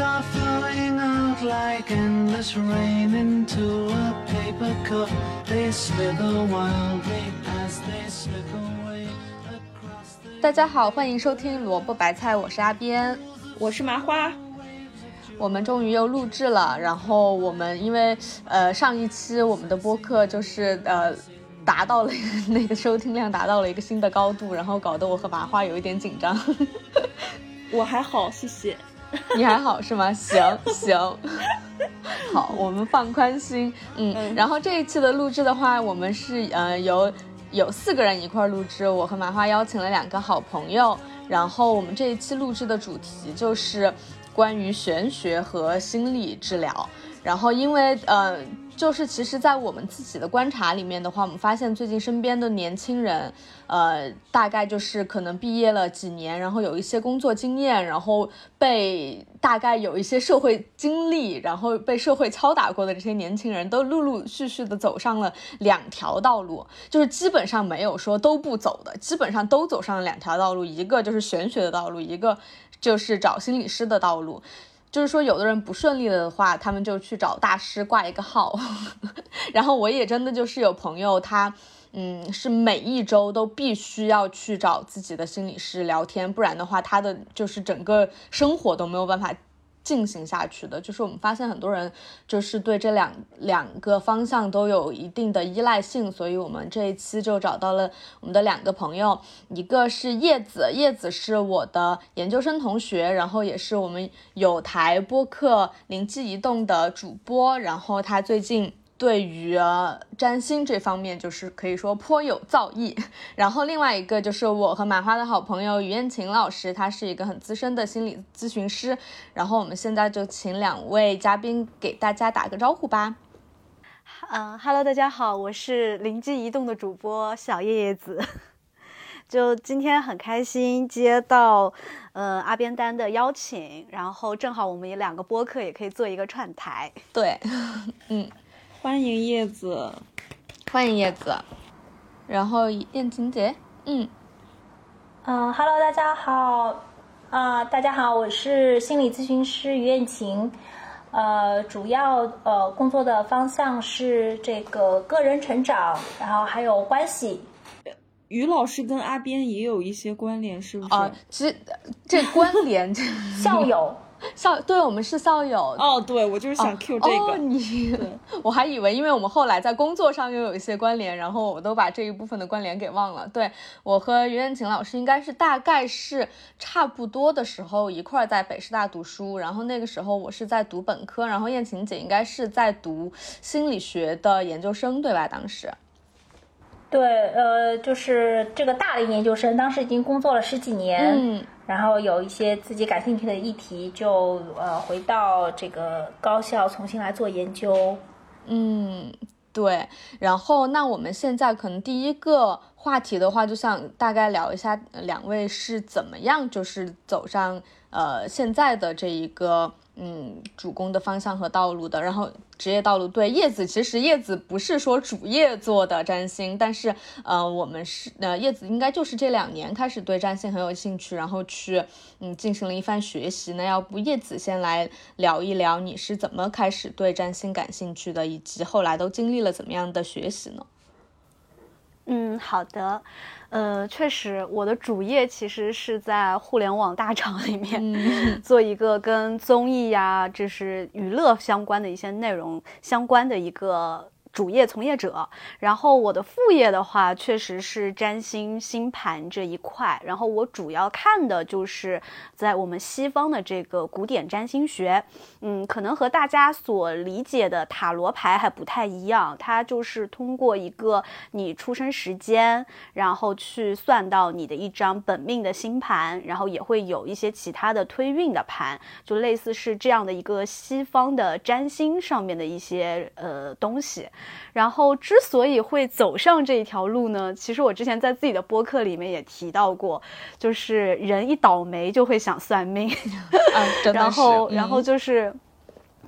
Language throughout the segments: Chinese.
are flowing out like endless rain into a paper cup. They slither wildly as they slip away across the. 大家好，欢迎收听萝卜白菜，我是阿边。我是麻花，我们终于又录制了，然后我们因为呃上一期我们的播客就是呃达到了那个收听量达到了一个新的高度，然后搞得我和麻花有一点紧张。我还好，谢谢。你还好是吗？行行，好，我们放宽心，嗯。嗯然后这一期的录制的话，我们是呃有有四个人一块录制，我和麻花邀请了两个好朋友，然后我们这一期录制的主题就是关于玄学和心理治疗。然后因为呃，就是其实，在我们自己的观察里面的话，我们发现最近身边的年轻人，呃，大概就是可能毕业了几年，然后有一些工作经验，然后被大概有一些社会经历，然后被社会敲打过的这些年轻人，都陆陆续续的走上了两条道路，就是基本上没有说都不走的，基本上都走上了两条道路，一个就是玄学的道路，一个就是找心理师的道路。就是说，有的人不顺利的话，他们就去找大师挂一个号。然后我也真的就是有朋友，他嗯是每一周都必须要去找自己的心理师聊天，不然的话，他的就是整个生活都没有办法进行下去的。就是我们发现很多人就是对这两两个方向都有一定的依赖性，所以我们这一期就找到了我们的两个朋友，一个是叶子，叶子是我的研究生同学，然后也是我们有台播客灵机一动的主播，然后他最近。对于呃占星这方面，就是可以说颇有造诣。然后另外一个就是我和麻花的好朋友于艳琴老师，他是一个很资深的心理咨询师。然后我们现在就请两位嘉宾给大家打个招呼吧。嗯哈喽，大家好，我是灵机一动的主播小叶叶子。就今天很开心接到呃阿边丹的邀请，然后正好我们也两个播客也可以做一个串台。对，嗯，欢迎叶子。欢迎叶子。然后燕琴姐，嗯，嗯哈喽，大家好，啊、大家好，我是心理咨询师于燕晴，呃，主要呃工作的方向是这个个人成长，然后还有关系。于老师跟阿边也有一些关联，是不是？啊、其实这关联校友，校，对我们是校友。哦，对，我就是想 Q 这个。哦，你，我还以为，因为我们后来在工作上又有一些关联，然后我都把这一部分的关联给忘了。对我和于艳琴老师应该是大概是差不多的时候一块儿在北师大读书，然后那个时候我是在读本科，然后艳琴姐应该是在读心理学的研究生，对吧？当时。对，呃，就是这个大龄研究生，当时已经工作了十几年，嗯，然后有一些自己感兴趣的议题，就呃回到这个高校重新来做研究。嗯，对。然后，那我们现在可能第一个话题的话，就想大概聊一下呃两位是怎么样，就是走上呃现在的这一个嗯主攻的方向和道路的。然后职业道路，对叶子，其实叶子不是说主业做的占星，但是呃我们是呃叶子应该就是这两年开始对占星很有兴趣，然后去嗯进行了一番学习。那要不叶子先来聊一聊你是怎么开始对占星感兴趣的，以及后来都经历了怎么样的学习呢？嗯，好的，呃，确实，我的主业其实是在互联网大厂里面、嗯 做一个跟综艺呀，就是娱乐相关的一些内容相关的一个。主业从业者，然后我的副业的话，确实是占星星盘这一块。然后我主要看的就是在我们西方的这个古典占星学，嗯，可能和大家所理解的塔罗牌还不太一样。它就是通过一个你出生时间，然后去算到你的一张本命的星盘，然后也会有一些其他的推运的盘，就类似是这样的一个西方的占星上面的一些呃东西。然后之所以会走上这一条路呢，其实我之前在自己的播客里面也提到过，就是人一倒霉就会想算命，啊，然是后然后嗯就是。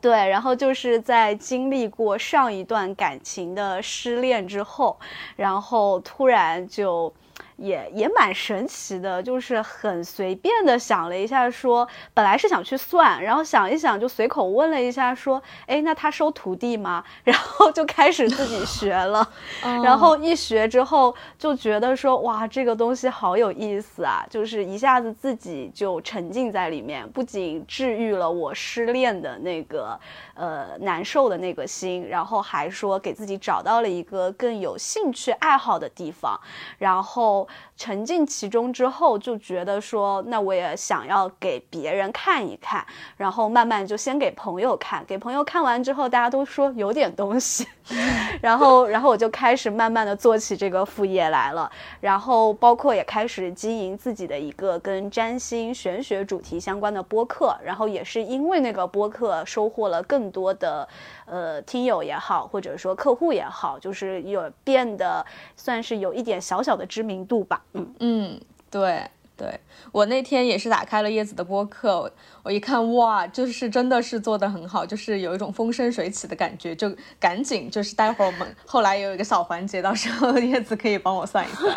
对，然后就是在经历过上一段感情的失恋之后，然后突然就也也蛮神奇的，就是很随便的想了一下，说本来是想去算，然后想一想就随口问了一下，说，哎，那他收徒弟吗？然后就开始自己学了，然后一学之后就觉得说，哇，这个东西好有意思啊，就是一下子自己就沉浸在里面，不仅治愈了我失恋的那个呃难受的那个心，然后还说给自己找到了一个更有兴趣爱好的地方，然后。沉浸其中之后，就觉得说，那我也想要给别人看一看，然后慢慢就先给朋友看，给朋友看完之后，大家都说有点东西，然后，然后我就开始慢慢的做起这个副业来了，然后包括也开始经营自己的一个跟占星玄学主题相关的播客，然后也是因为那个播客收获了更多的。呃，听友也好，或者说客户也好，就是有变得算是有一点小小的知名度吧。嗯嗯，对对，我那天也是打开了叶子的播客，我一看哇，就是真的是做的很好，就是有一种风生水起的感觉，就赶紧就是待会儿我们后来有一个小环节，到时候叶子可以帮我算一算。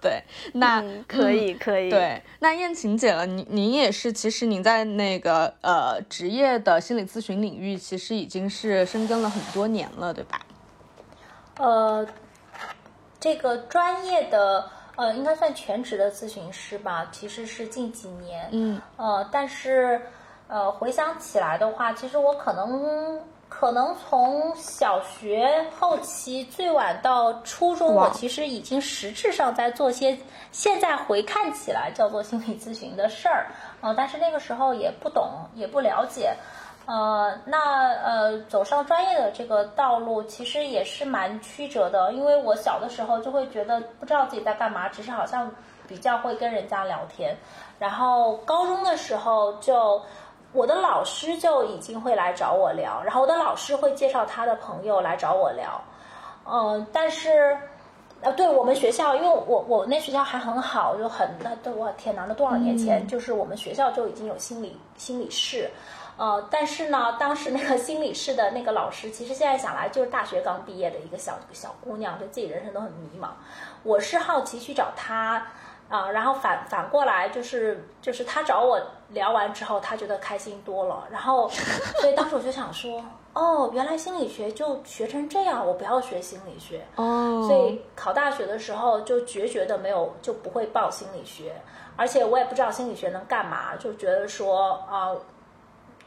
对，那可以可以。对，那燕晴姐了，您您也是，其实您在那个呃职业的心理咨询领域，其实已经是深耕了很多年了，对吧？呃，这个专业的呃，应该算全职的咨询师吧，其实是近几年。嗯。呃，但是呃，回想起来的话，其实我可能。可能从小学后期最晚到初中，我其实已经实质上在做些现在回看起来叫做心理咨询的事儿，呃，但是那个时候也不懂也不了解，呃，那呃走上专业的这个道路其实也是蛮曲折的，因为我小的时候就会觉得不知道自己在干嘛，只是好像比较会跟人家聊天，然后高中的时候就。我的老师就已经会来找我聊，然后我的老师会介绍他的朋友来找我聊，嗯，但是，呃，对我们学校，因为我我那学校还很好，就很那都我天哪，那多少年前，就是我们学校就已经有心理心理室，呃，但是呢，当时那个心理室的那个老师，其实现在想来就是大学刚毕业的一个小小姑娘，对自己人生都很迷茫。我是好奇去找她。啊，然后反反过来就是就是她找我聊完之后，她觉得开心多了，然后所以当时我就想说，哦，原来心理学就学成这样，我不要学心理学哦，所以考大学的时候就决绝的没有就不会报心理学，而且我也不知道心理学能干嘛，就觉得说啊，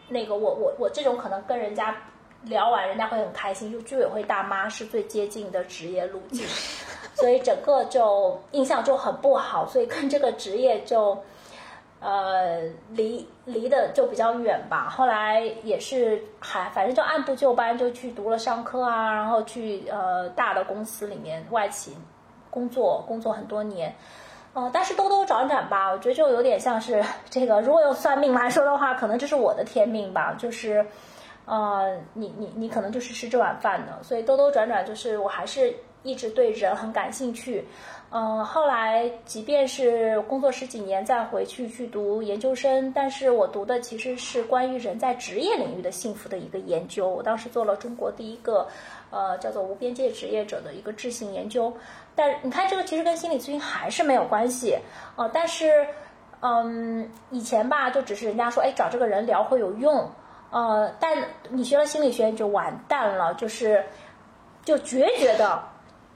那个我我我这种可能跟人家聊完人家会很开心，就居委会大妈是最接近的职业路径。所以整个就印象就很不好，所以跟这个职业就，呃，离离的就比较远吧。后来也是还反正就按部就班就去读了商科啊，然后去呃大的公司里面外企工作，工作很多年。呃，但是兜兜转转吧，我觉得就有点像是这个，如果用算命来说的话，可能这是我的天命吧，就是，呃，你你你可能就是吃这碗饭的，所以兜兜转转就是我还是。一直对人很感兴趣，嗯，后来即便是工作十几年再回去去读研究生，但是我读的其实是关于人在职业领域的幸福的一个研究。我当时做了中国第一个，呃，叫做无边界职业者的一个质性研究。但你看，这个其实跟心理咨询还是没有关系，呃，但是，嗯，以前吧，就只是人家说，哎，找这个人聊会有用，呃，但你学了心理学你就完蛋了，就是就决绝的。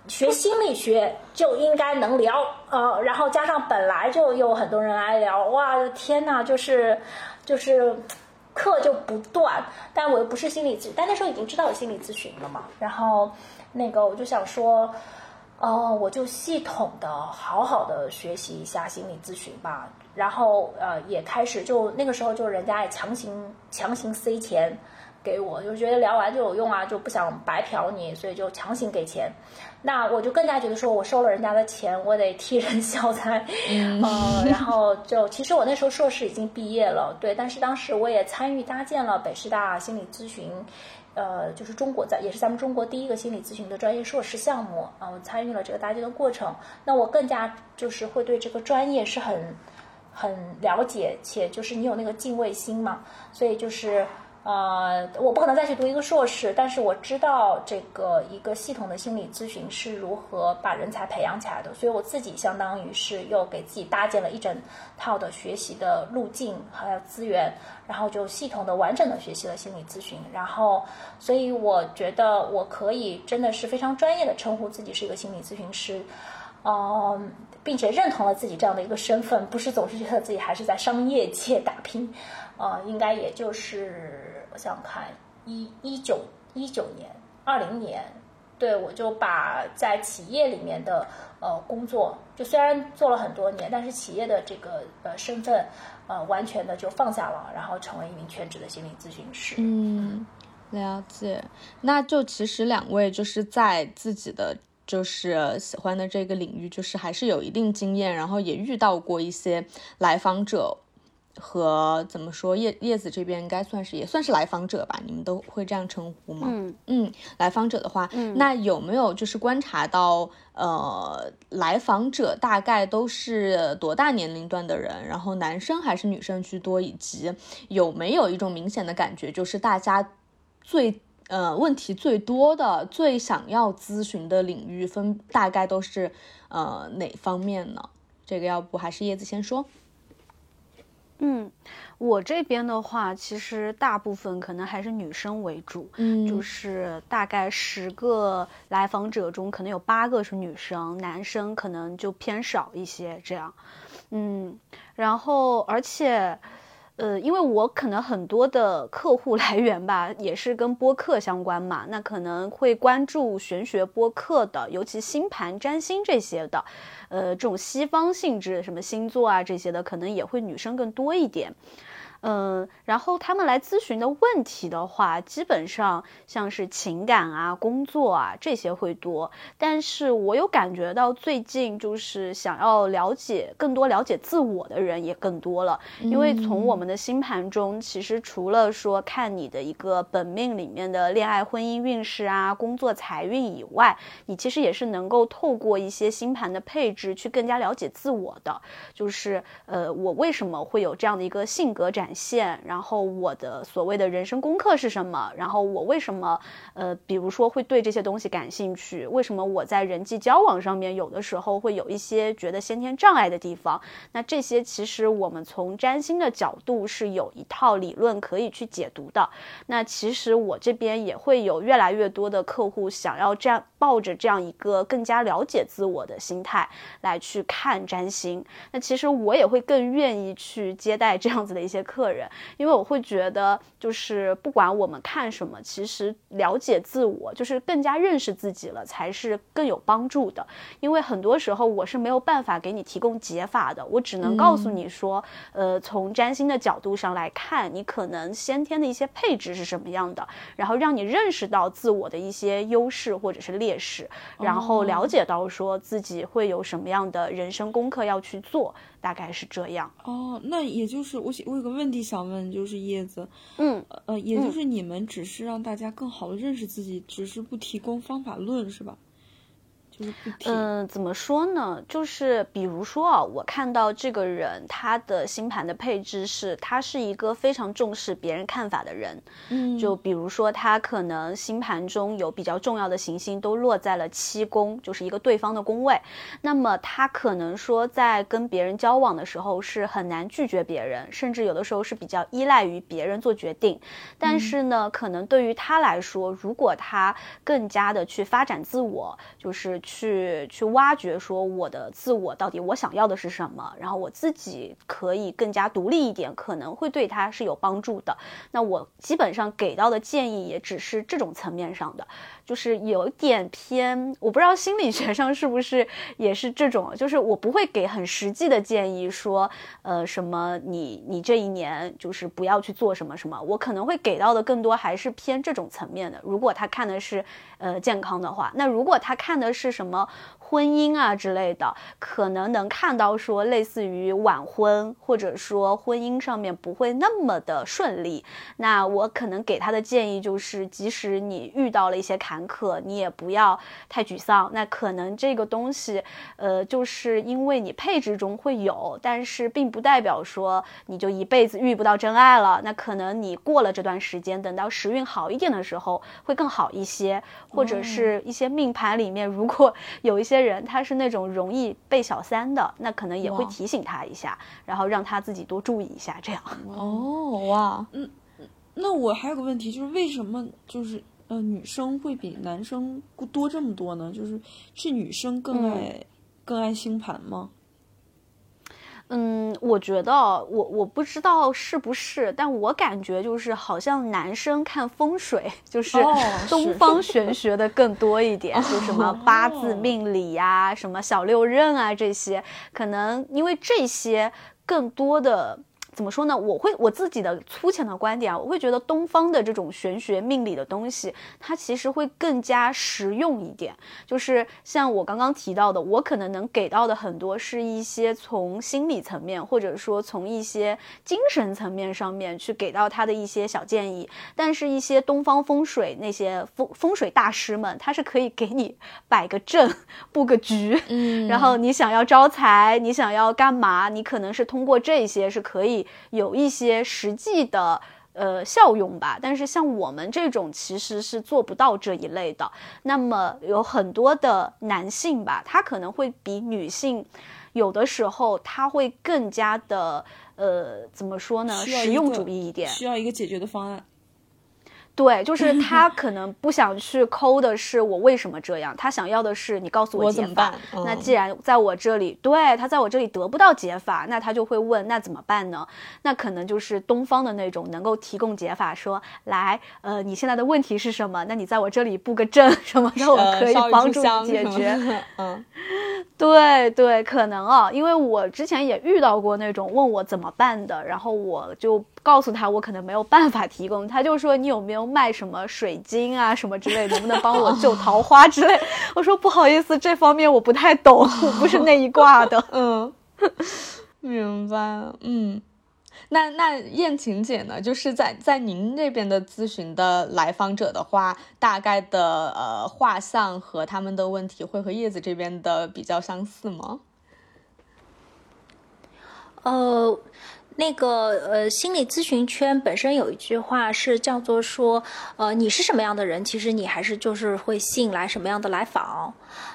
学心理学就应该能聊，呃，然后加上本来就有很多人来聊，哇，天呐，就是，就是课就不断，但我又不是心理咨，但那时候已经知道有心理咨询了嘛，然后那个我就想说，哦，我就系统的好好的学习一下心理咨询吧，然后呃，也开始就那个时候就人家也强行强行塞钱。给我就觉得聊完就有用啊，就不想白嫖你，所以就强行给钱。那我就更加觉得说，我收了人家的钱，我得替人消灾。嗯，然后就其实我那时候硕士已经毕业了，对，但是当时我也参与搭建了北师大心理咨询，呃，就是中国在也是咱们中国第一个心理咨询的专业硕士项目啊，我参与了这个搭建的过程。那我更加就是会对这个专业是很很了解，且就是你有那个敬畏心嘛，所以就是。呃，我不可能再去读一个硕士，但是我知道这个一个系统的心理咨询是如何把人才培养起来的，所以我自己相当于是又给自己搭建了一整套的学习的路径还有资源，然后就系统的完整的学习了心理咨询，然后，所以我觉得我可以真的是非常专业的称呼自己是一个心理咨询师，嗯，并且认同了自己这样的一个身份，不是总是觉得自己还是在商业界打拼。呃，应该也就是我想看，一一九一九年、二零年，对我就把在企业里面的呃工作，就虽然做了很多年，但是企业的这个呃身份，呃完全的就放下了，然后成为一名全职的心理咨询师。嗯，了解。那就其实两位就是在自己的就是喜欢的这个领域，就是还是有一定经验，然后也遇到过一些来访者。和怎么说叶叶子这边应该算是也算是来访者吧，你们都会这样称呼吗？嗯嗯，来访者的话，那有没有就是观察到呃，来访者大概都是多大年龄段的人？然后男生还是女生居多？以及有没有一种明显的感觉，就是大家最呃问题最多的、最想要咨询的领域分大概都是呃哪方面呢？这个要不还是叶子先说？嗯，我这边的话，其实大部分可能还是女生为主，嗯，就是大概十个来访者中，可能有八个是女生，男生可能就偏少一些这样，嗯，然后而且。呃，因为我可能很多的客户 来源吧，也是跟播客相关嘛，那可能会关注玄学播客的，尤其星盘、占星这些的，呃，这种西方性质，什么星座啊这些的，可能也会女生更多一点。嗯，然后他们来咨询的问题的话，基本上像是情感啊、工作啊这些会多。但是我有感觉到最近就是想要了解更多、了解自我的人也更多了。因为从我们的星盘中，其实除了说看你的一个本命里面的恋爱、婚姻运势啊、工作财运以外，你其实也是能够透过一些星盘的配置去更加了解自我的。就是呃，我为什么会有这样的一个性格展？现，然后我的所谓的人生功课是什么？然后我为什么，呃，比如说会对这些东西感兴趣？为什么我在人际交往上面有的时候会有一些觉得先天障碍的地方？那这些其实我们从占星的角度是有一套理论可以去解读的。那其实我这边也会有越来越多的客户想要占抱着这样一个更加了解自我的心态来去看占星。那其实我也会更愿意去接待这样子的一些客。人，因为我会觉得，就是不管我们看什么，其实了解自我，就是更加认识自己了，才是更有帮助的。因为很多时候我是没有办法给你提供解法的，我只能告诉你说，呃，从占星的角度上来看，你可能先天的一些配置是什么样的，然后让你认识到自我的一些优势或者是劣势，然后了解到说自己会有什么样的人生功课要去做。大概是这样哦，那也就是我我有个问题想问，就是叶子，嗯呃，也就是你们只是让大家更好的认识自己，只是不提供方法论，是吧？嗯，怎么说呢？就是比如说啊，我看到这个人他的星盘的配置是，他是一个非常重视别人看法的人。嗯，就比如说他可能星盘中有比较重要的行星都落在了七宫，就是一个对方的宫位。那么他可能说在跟别人交往的时候是很难拒绝别人，甚至有的时候是比较依赖于别人做决定。但是呢，可能对于他来说，如果他更加的去发展自我，就是。去去挖掘，说我的自我到底我想要的是什么，然后我自己可以更加独立一点，可能会对他是有帮助的。那我基本上给到的建议也只是这种层面上的。就是有点偏，我不知道心理学上是不是也是这种，就是我不会给很实际的建议，说，呃，什么你你这一年就是不要去做什么什么，我可能会给到的更多还是偏这种层面的。如果他看的是呃健康的话，那如果他看的是什？什么？婚姻啊之类的，可能能看到说类似于晚婚，或者说婚姻上面不会那么的顺利。那我可能给他的建议就是，即使你遇到了一些坎坷，你也不要太沮丧。那可能这个东西，呃，就是因为你配置中会有，但是并不代表说你就一辈子遇不到真爱了。那可能你过了这段时间，等到时运好一点的时候，会更好一些，或者是一些命盘里面，如果有一些人他是那种容易被小三的，那可能也会提醒他一下，然后让他自己多注意一下，这样。哦，哇，嗯，那我还有个问题，就是为什么就是呃女生会比男生多这么多呢？就是是女生更爱更爱星盘吗？嗯，我觉得我我不知道是不是，但我感觉就是好像男生看风水就是 东方玄学的更多一点，就什么八字命理呀，什么小六壬啊这些，可能因为这些更多的。怎么说呢？我会我自己的粗浅的观点啊，我会觉得东方的这种玄学命理的东西，它其实会更加实用一点。就是像我刚刚提到的，我可能能给到的很多是一些从心理层面，或者说从一些精神层面上面去给到他的一些小建议。但是，一些东方风水那些风风水大师们，他是可以给你摆个阵、布个局，嗯，然后你想要招财，你想要干嘛，你可能是通过这些是可以。有一些实际的呃效用吧，但是像我们这种其实是做不到这一类的。那么有很多的男性吧，他可能会比女性有的时候他会更加的呃怎么说呢？实用主义一点，需要一个解决的方案。对，就是 他可能不想去抠的是我为什么这样，他想要的是你告诉我解法。那既然在我这里，对他在我这里得不到解法，那他就会问那怎么办呢？那可能就是东方的那种能够提供解法，说来，呃，你现在的问题是什么？那你在我这里布个阵什么 的，我可以帮助你解决。嗯，对对，可能啊，因为我之前也遇到过那种问我怎么办的，然后我就。告诉他我可能没有办法提供，他就说你有没有卖什么水晶啊什么之类，能不能帮我救桃花之类？我说不好意思，这方面我不太懂，我不是那一挂的。嗯，明白了。嗯，那那燕晴姐呢？就是在在您那边的咨询的来访者的话，大概的呃画像和他们的问题会和叶子这边的比较相似吗？呃。那个呃，心理咨询圈本身有一句话是叫做说，呃，你是什么样的人，其实你还是就是会吸引来什么样的来访。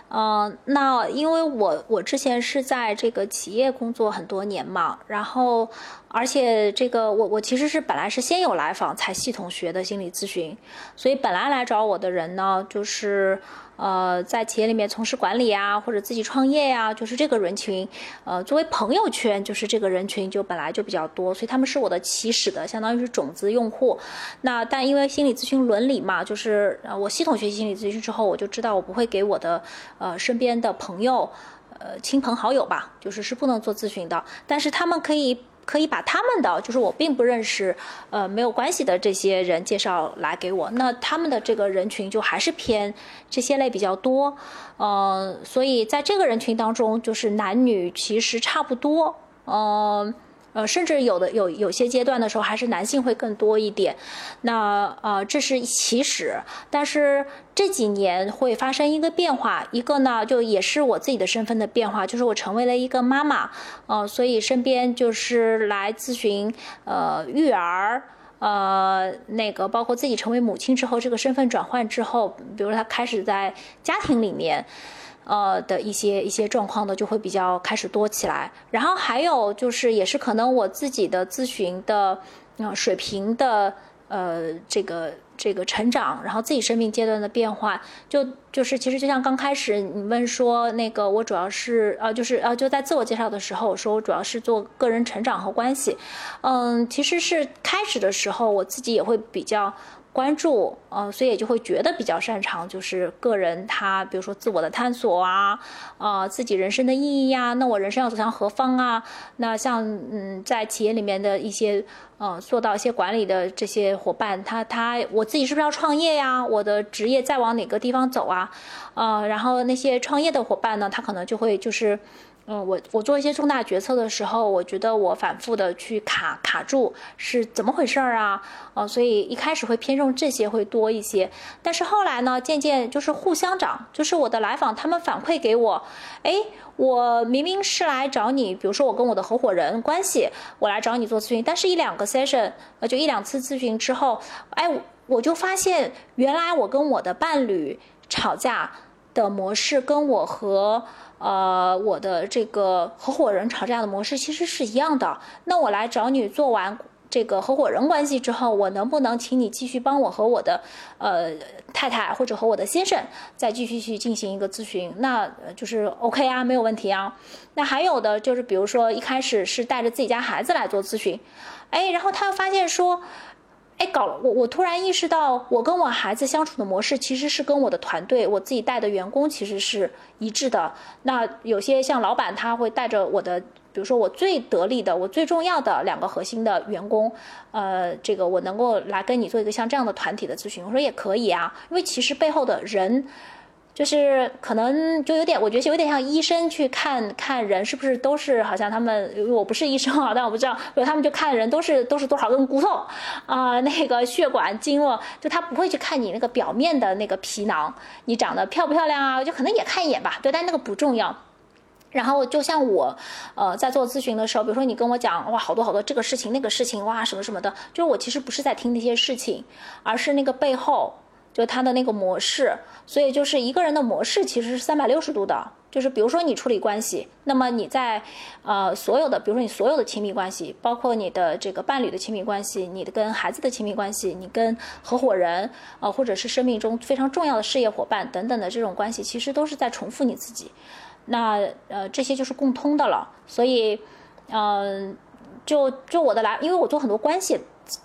嗯，那因为我我之前是在这个企业工作很多年嘛，然后而且这个我我其实是本来是先有来访才系统学的心理咨询，所以本来来找我的人呢，就是。呃，在企业里面从事管理啊，或者自己创业呀，就是这个人群，呃，作为朋友圈，就是这个人群就本来就比较多，所以他们是我的起始的，相当于是种子用户。那但因为心理咨询伦理嘛，就是呃，我系统学习心理咨询之后，我就知道我不会给我的呃身边的朋友，呃亲朋好友吧，就是是不能做咨询的，但是他们可以。可以把他们的，就是我并不认识，呃，没有关系的这些人介绍来给我，那他们的这个人群就还是偏这些类比较多，嗯，所以在这个人群当中，就是男女其实差不多，嗯。呃甚至有的有有些阶段的时候，还是男性会更多一点。那呃，这是起始，但是这几年会发生一个变化，一个呢，就也是我自己的身份的变化，就是我成为了一个妈妈，呃，所以身边就是来咨询呃育儿，呃，那个包括自己成为母亲之后，这个身份转换之后，比如他开始在家庭里面。呃的一些一些状况呢就会比较开始多起来，然后还有就是也是可能我自己的咨询的呃水平的呃这个这个成长，然后自己生命阶段的变化，就就是其实就像刚开始你问说那个我主要是呃就是呃就在自我介绍的时候我说我主要是做个人成长和关系，嗯其实是开始的时候我自己也会比较。关注，呃，所以也就会觉得比较擅长，就是个人他比如说自我的探索啊，呃，自己人生的意义呀，那我人生要走向何方啊？那像嗯，在企业里面的一些呃做到一些管理的这些伙伴，他他我自己是不是要创业呀？我的职业再往哪个地方走啊？呃，然后那些创业的伙伴呢，他可能就会就是。嗯，我我做一些重大决策的时候，我觉得我反复的去卡卡住是怎么回事儿啊？所以一开始会偏重这些会多一些，但是后来呢，渐渐就是互相长，就是我的来访他们反馈给我，哎，我明明是来找你，比如说我跟我的合伙人关系，我来找你做咨询，但是一两个 session，呃，就一两次咨询之后，哎，我就发现原来我跟我的伴侣吵架的模式跟我和呃，我的这个合伙人吵架的模式其实是一样的。那我来找你做完这个合伙人关系之后，我能不能请你继续帮我和我的呃太太或者和我的先生再继续去进行一个咨询？那就是 OK 啊，没有问题啊。那还有的就是，比如说一开始是带着自己家孩子来做咨询，哎，然后他又发现说。哎，搞了我，我突然意识到，我跟我孩子相处的模式其实是跟我的团队，我自己带的员工其实是一致的。那有些像老板，他会带着我的，比如说我最得力的、我最重要的两个核心的员工，呃，这个我能够来跟你做一个像这样的团体的咨询，我说也可以啊，因为其实背后的人。就是可能就有点，我觉得有点像医生去看看人是不是都是好像他们，我不是医生啊，但我不知道，比如他们就看人都是都是多少根骨头啊，那个血管经络，就他不会去看你那个表面的那个皮囊，你长得漂不漂亮啊，就可能也看一眼吧，对，但那个不重要。然后就像我，呃，在做咨询的时候，比如说你跟我讲哇，好多好多这个事情那个事情哇，什么什么的，就是我其实不是在听那些事情，而是那个背后。就他的那个模式，所以就是一个人的模式其实是三百六十度的。就是比如说你处理关系，那么你在呃所有的，比如说你所有的亲密关系，包括你的这个伴侣的亲密关系，你的跟孩子的亲密关系，你跟合伙人，呃或者是生命中非常重要的事业伙伴等等的这种关系，其实都是在重复你自己。那呃这些就是共通的了。所以，嗯，就就我的来，因为我做很多关系。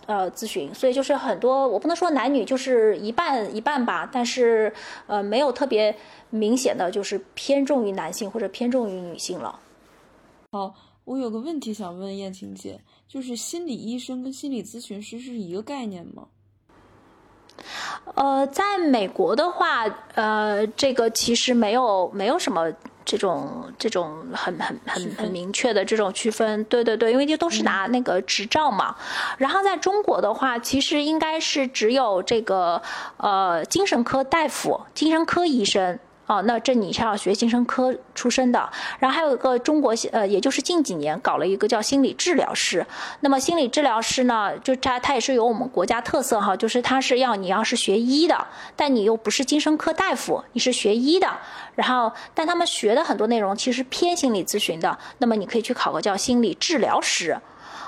呃，咨询，所以就是很多，我不能说男女就是一半一半吧，但是呃，没有特别明显的就是偏重于男性或者偏重于女性了。好，我有个问题想问燕青姐，就是心理医生跟心理咨询师是一个概念吗？呃，在美国的话，呃，这个其实没有没有什么。这种这种很很很很明确的这种区分，对对对，因为就都是拿那个执照嘛。然后在中国的话，其实应该是只有这个呃精神科大夫、精神科医生。哦，那这你是要学精神科出身的，然后还有一个中国，呃，也就是近几年搞了一个叫心理治疗师。那么心理治疗师呢，就他他也是有我们国家特色哈，就是他是要你要是学医的，但你又不是精神科大夫，你是学医的，然后但他们学的很多内容其实偏心理咨询的，那么你可以去考个叫心理治疗师。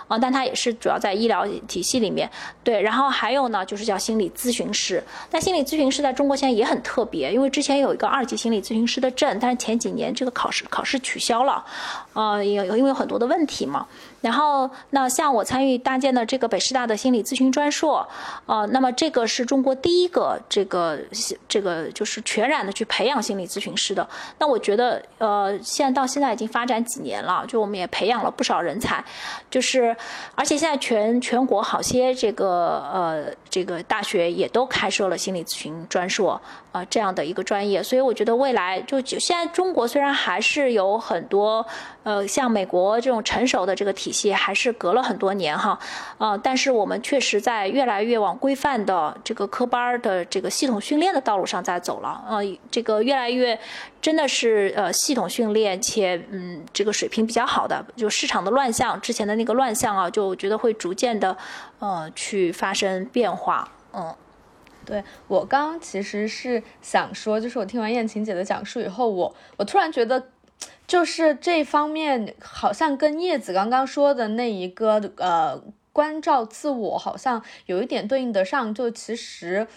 啊，但它也是主要在医疗体系里面，对，然后还有呢，就是叫心理咨询师。但心理咨询师在中国现在也很特别，因为之前有一个二级心理咨询师的证，但是前几年这个考试考试取消了，呃，也有因为有很多的问题嘛。然后，那像我参与搭建的这个北师大的心理咨询专硕，呃，那么这个是中国第一个这个这个就是全然的去培养心理咨询师的。那我觉得，呃，现在到现在已经发展几年了，就我们也培养了不少人才，就是而且现在全全国好些这个呃这个大学也都开设了心理咨询专硕啊这样的一个专业。所以我觉得未来就现在中国虽然还是有很多呃像美国这种成熟的这个体。些还是隔了很多年哈，呃，但是我们确实在越来越往规范的这个科班的这个系统训练的道路上在走了，呃，这个越来越真的是呃系统训练且嗯这个水平比较好的，就市场的乱象之前的那个乱象啊，就觉得会逐渐的呃去发生变化，嗯，对我刚其实是想说，就是我听完燕晴姐的讲述以后，我我突然觉得。就是这方面，好像跟叶子刚刚说的那一个呃关照自我，好像有一点对应得上。就其实，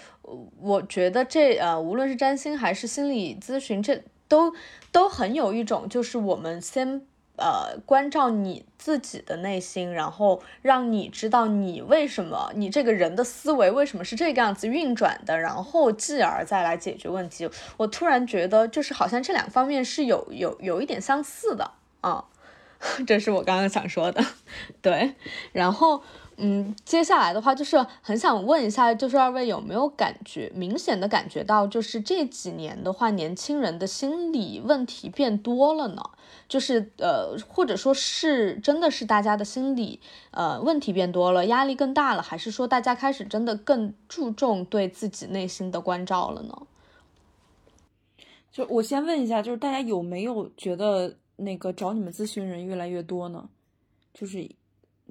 我觉得这呃，无论是占星还是心理咨询，这都都很有一种，就是我们先呃关照你自己的内心，然后让你知道你为什么你这个人的思维为什么是这个样子运转的，然后继而再来解决问题。我突然觉得就是好像这两方面是有有有一点相似的啊，这是我刚刚想说的，对，然后。嗯，接下来的话就是很想问一下，就是二位有没有感觉明显的感觉到，就是这几年的话，年轻人的心理问题变多了呢？就是呃，或者说是真的是大家的心理呃问题变多了，压力更大了，还是说大家开始真的更注重对自己内心的关照了呢？就我先问一下，就是大家有没有觉得那个找你们咨询人越来越多呢？就是。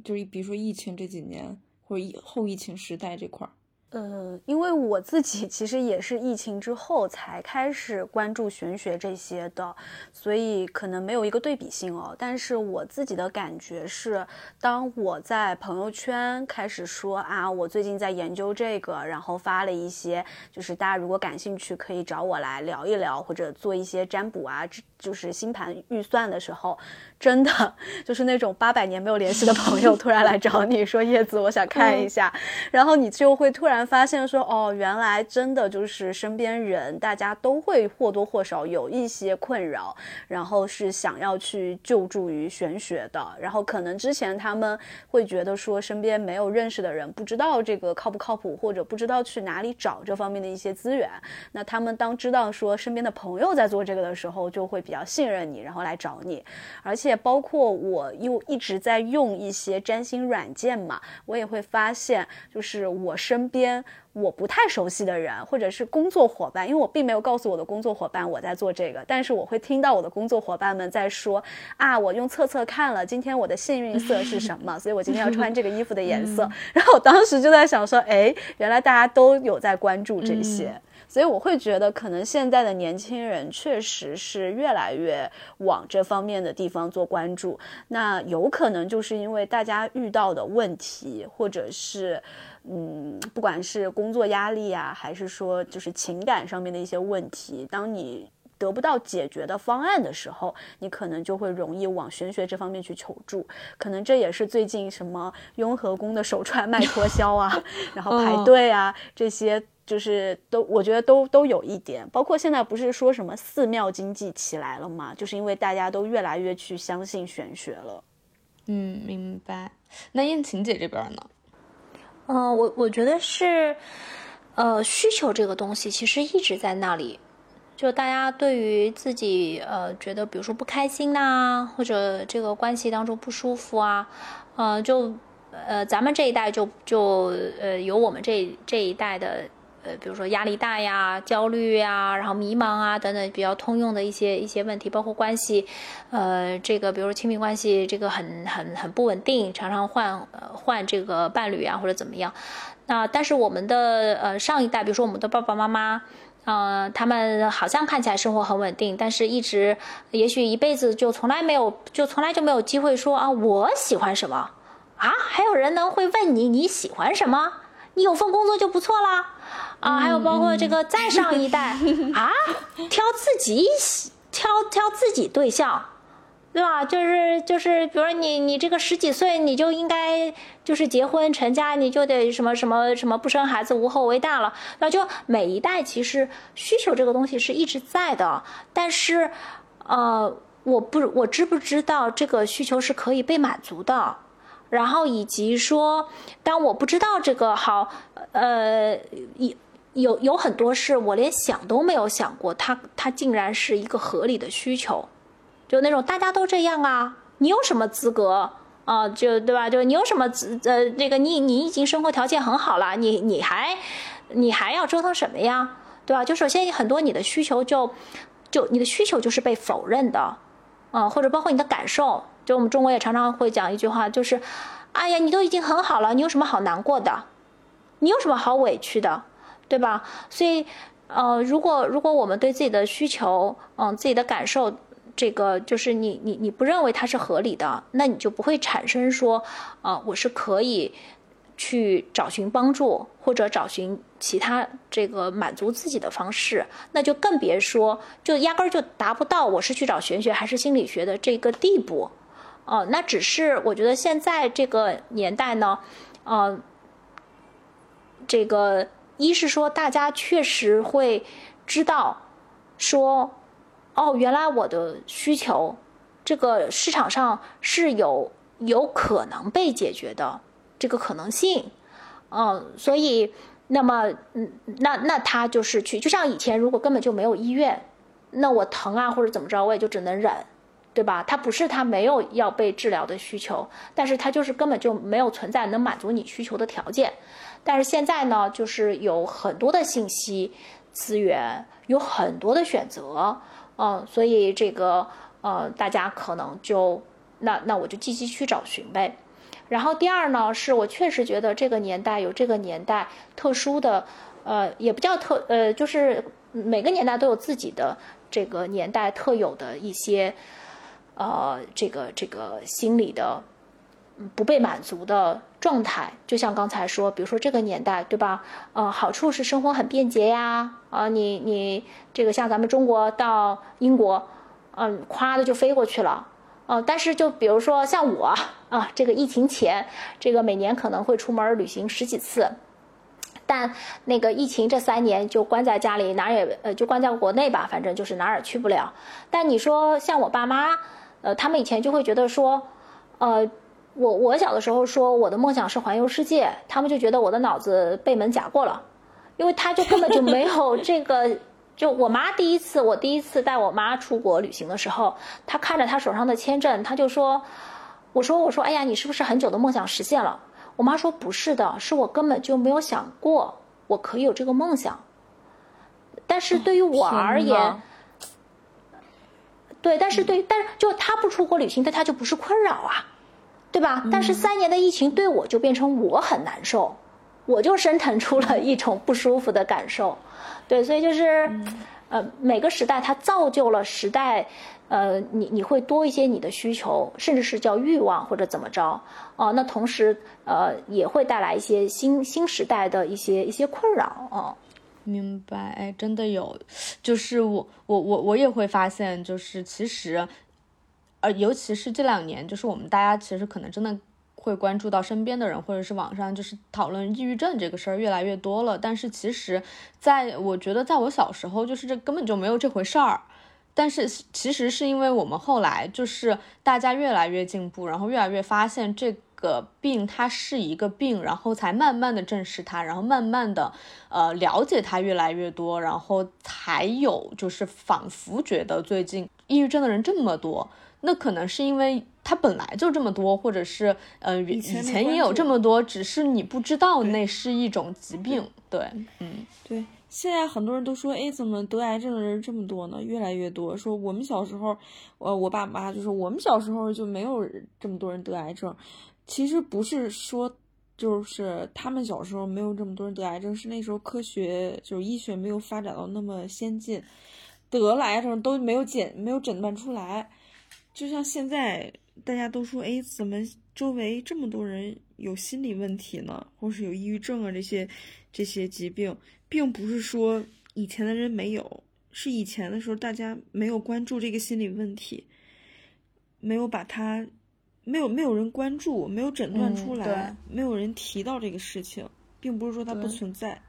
就是比如说疫情这几年，或者疫后疫情时代这块儿。呃，因为我自己其实也是疫情之后才开始关注玄学这些的，所以可能没有一个对比性哦。但是我自己的感觉是，当我在朋友圈开始说啊，我最近在研究这个，然后发了一些，就是大家如果感兴趣可以找我来聊一聊，或者做一些占卜啊，就是星盘预算的时候，真的就是那种八百年没有联系的朋友突然来找你说叶子，我想看一下，然后你就会突然。发现说哦，原来真的就是身边人，大家都会或多或少有一些困扰，然后是想要去救助于玄学的。然后可能之前他们会觉得说身边没有认识的人，不知道这个靠不靠谱，或者不知道去哪里找这方面的一些资源。那他们当知道说身边的朋友在做这个的时候，就会比较信任你，然后来找你。而且包括我又一直在用一些占星软件嘛，我也会发现，就是我身边。我不太熟悉的人，或者是工作伙伴，因为我并没有告诉我的工作伙伴我在做这个，但是我会听到我的工作伙伴们在说啊，我用测测看了，今天我的幸运色是什么，所以我今天要穿这个衣服的颜色。然后我当时就在想说，哎，原来大家都有在关注这些，所以我会觉得可能现在的年轻人确实是越来越往这方面的地方做关注。那有可能就是因为大家遇到的问题，或者是。嗯，不管是工作压力啊，还是说就是情感上面的一些问题，当你得不到解决的方案的时候，你可能就会容易往玄学这方面去求助。可能这也是最近什么雍和宫的手串 卖脱销啊，然后排队啊，这些就是都我觉得都都有一点。包括现在不是说什么寺庙经济起来了嘛，就是因为大家都越来越去相信玄学了。嗯，明白。那燕晴姐这边呢？嗯，我我觉得是，呃，需求这个东西其实一直在那里。就大家对于自己呃觉得，比如说不开心呐，或者这个关系当中不舒服啊，呃，就呃咱们这一代就就呃有我们这这一代的呃，比如说压力大呀、焦虑呀，然后迷茫啊等等比较通用的一些一些问题，包括关系，呃，这个比如说亲密关系这个很很很不稳定，常常换换这个伴侣啊或者怎么样。那但是我们的呃上一代，比如说我们的爸爸妈妈。呃，他们好像看起来生活很稳定，但是一直，也许一辈子就从来没有，就从来就没有机会说啊，我喜欢什么，啊，还有人能会问你你喜欢什么？你有份工作就不错啦，啊，还有包括这个再上一代啊，挑自己，挑挑自己对象。对吧？就是就是，比如说你你这个十几岁，你就应该就是结婚成家，你就得什么什么什么不生孩子无后为大了。那就每一代其实需求这个东西是一直在的，但是呃，我不我知不知道这个需求是可以被满足的？然后以及说，当我不知道这个好，呃，有有有很多事我连想都没有想过，它它竟然是一个合理的需求。就那种大家都这样啊，你有什么资格啊？就对吧？就你有什么资呃，那个你你已经生活条件很好了，你你还你还要折腾什么呀？对吧？就首先很多你的需求就就你的需求就是被否认的，啊，或者包括你的感受，就我们中国也常常会讲一句话，就是哎呀，你都已经很好了，你有什么好难过的？你有什么好委屈的？对吧？所以呃，如果如果我们对自己的需求，嗯，自己的感受。这个就是你你你不认为它是合理的，那你就不会产生说，啊，我是可以去找寻帮助或者找寻其他这个满足自己的方式，那就更别说就压根儿就达不到我是去找玄学还是心理学的这个地步。哦，那只是我觉得现在这个年代呢，呃，这个一是说大家确实会知道说，哦，原来我的需求这个市场上是有有可能被解决的这个可能性，嗯，所以那么嗯，那那他就是去，就像以前如果根本就没有医院，那我疼啊或者怎么着，我也就只能忍。对吧？他不是他没有要被治疗的需求，但是他就是根本就没有存在能满足你需求的条件。但是现在呢，就是有很多的信息资源，有很多的选择，嗯，所以这个呃，大家可能就那那我就积极去找寻呗。然后第二呢，是我确实觉得这个年代有这个年代特殊的，呃，也不叫特呃，就是每个年代都有自己的这个年代特有的一些。呃，这个这个心理的不被满足的状态，就像刚才说，比如说这个年代，对吧？呃，好处是生活很便捷呀，啊，你你这个像咱们中国到英国，嗯，咵的就飞过去了，呃，但是就比如说像我啊，这个疫情前，这个每年可能会出门旅行十几次，但那个疫情这三年就关在家里，哪儿也呃就关在国内吧，反正就是哪儿也去不了。但你说像我爸妈。呃，他们以前就会觉得说，呃，我我小的时候说我的梦想是环游世界，他们就觉得我的脑子被门夹过了，因为他就根本就没有 这个。就我妈第一次，我第一次带我妈出国旅行的时候，她看着她手上的签证，她就说，我说我说，哎呀，你是不是很久的梦想实现了？我妈说不是的，是我根本就没有想过我可以有这个梦想。但是对于我而言。对，但是对，但是就他不出国旅行，对他就不是困扰啊，对吧？但是三年的疫情对我就变成我很难受，我就生腾出了一种不舒服的感受。对，所以就是，呃，每个时代它造就了时代，呃，你你会多一些你的需求，甚至是叫欲望或者怎么着，哦，那同时呃也会带来一些新新时代的一些一些困扰啊。明白，哎，真的有，就是我，我，我，我也会发现，就是其实，呃，尤其是这两年，就是我们大家其实可能真的会关注到身边的人，或者是网上就是讨论抑郁症这个事儿越来越多了。但是其实，在我觉得，在我小时候，就是这根本就没有这回事儿。但是其实是因为我们后来就是大家越来越进步，然后越来越发现这。个病它是一个病，然后才慢慢的正视它，然后慢慢的呃了解它越来越多，然后才有就是仿佛觉得最近抑郁症的人这么多，那可能是因为它本来就这么多，或者是呃以前也有这么多，只是你不知道那是一种疾病。对，嗯，对。现在很多人都说，哎，怎么得癌症的人这么多呢？越来越多。说我们小时候，呃，我爸妈就说我们小时候就没有这么多人得癌症。其实不是说，就是他们小时候没有这么多人得癌症，是那时候科学就是医学没有发展到那么先进，得了癌症都没有检没有诊断出来。就像现在大家都说，哎，怎么周围这么多人有心理问题呢？或是有抑郁症啊这些这些疾病，并不是说以前的人没有，是以前的时候大家没有关注这个心理问题，没有把它。没有没有人关注，没有诊断出来，没有人提到这个事情，并不是说它不存在。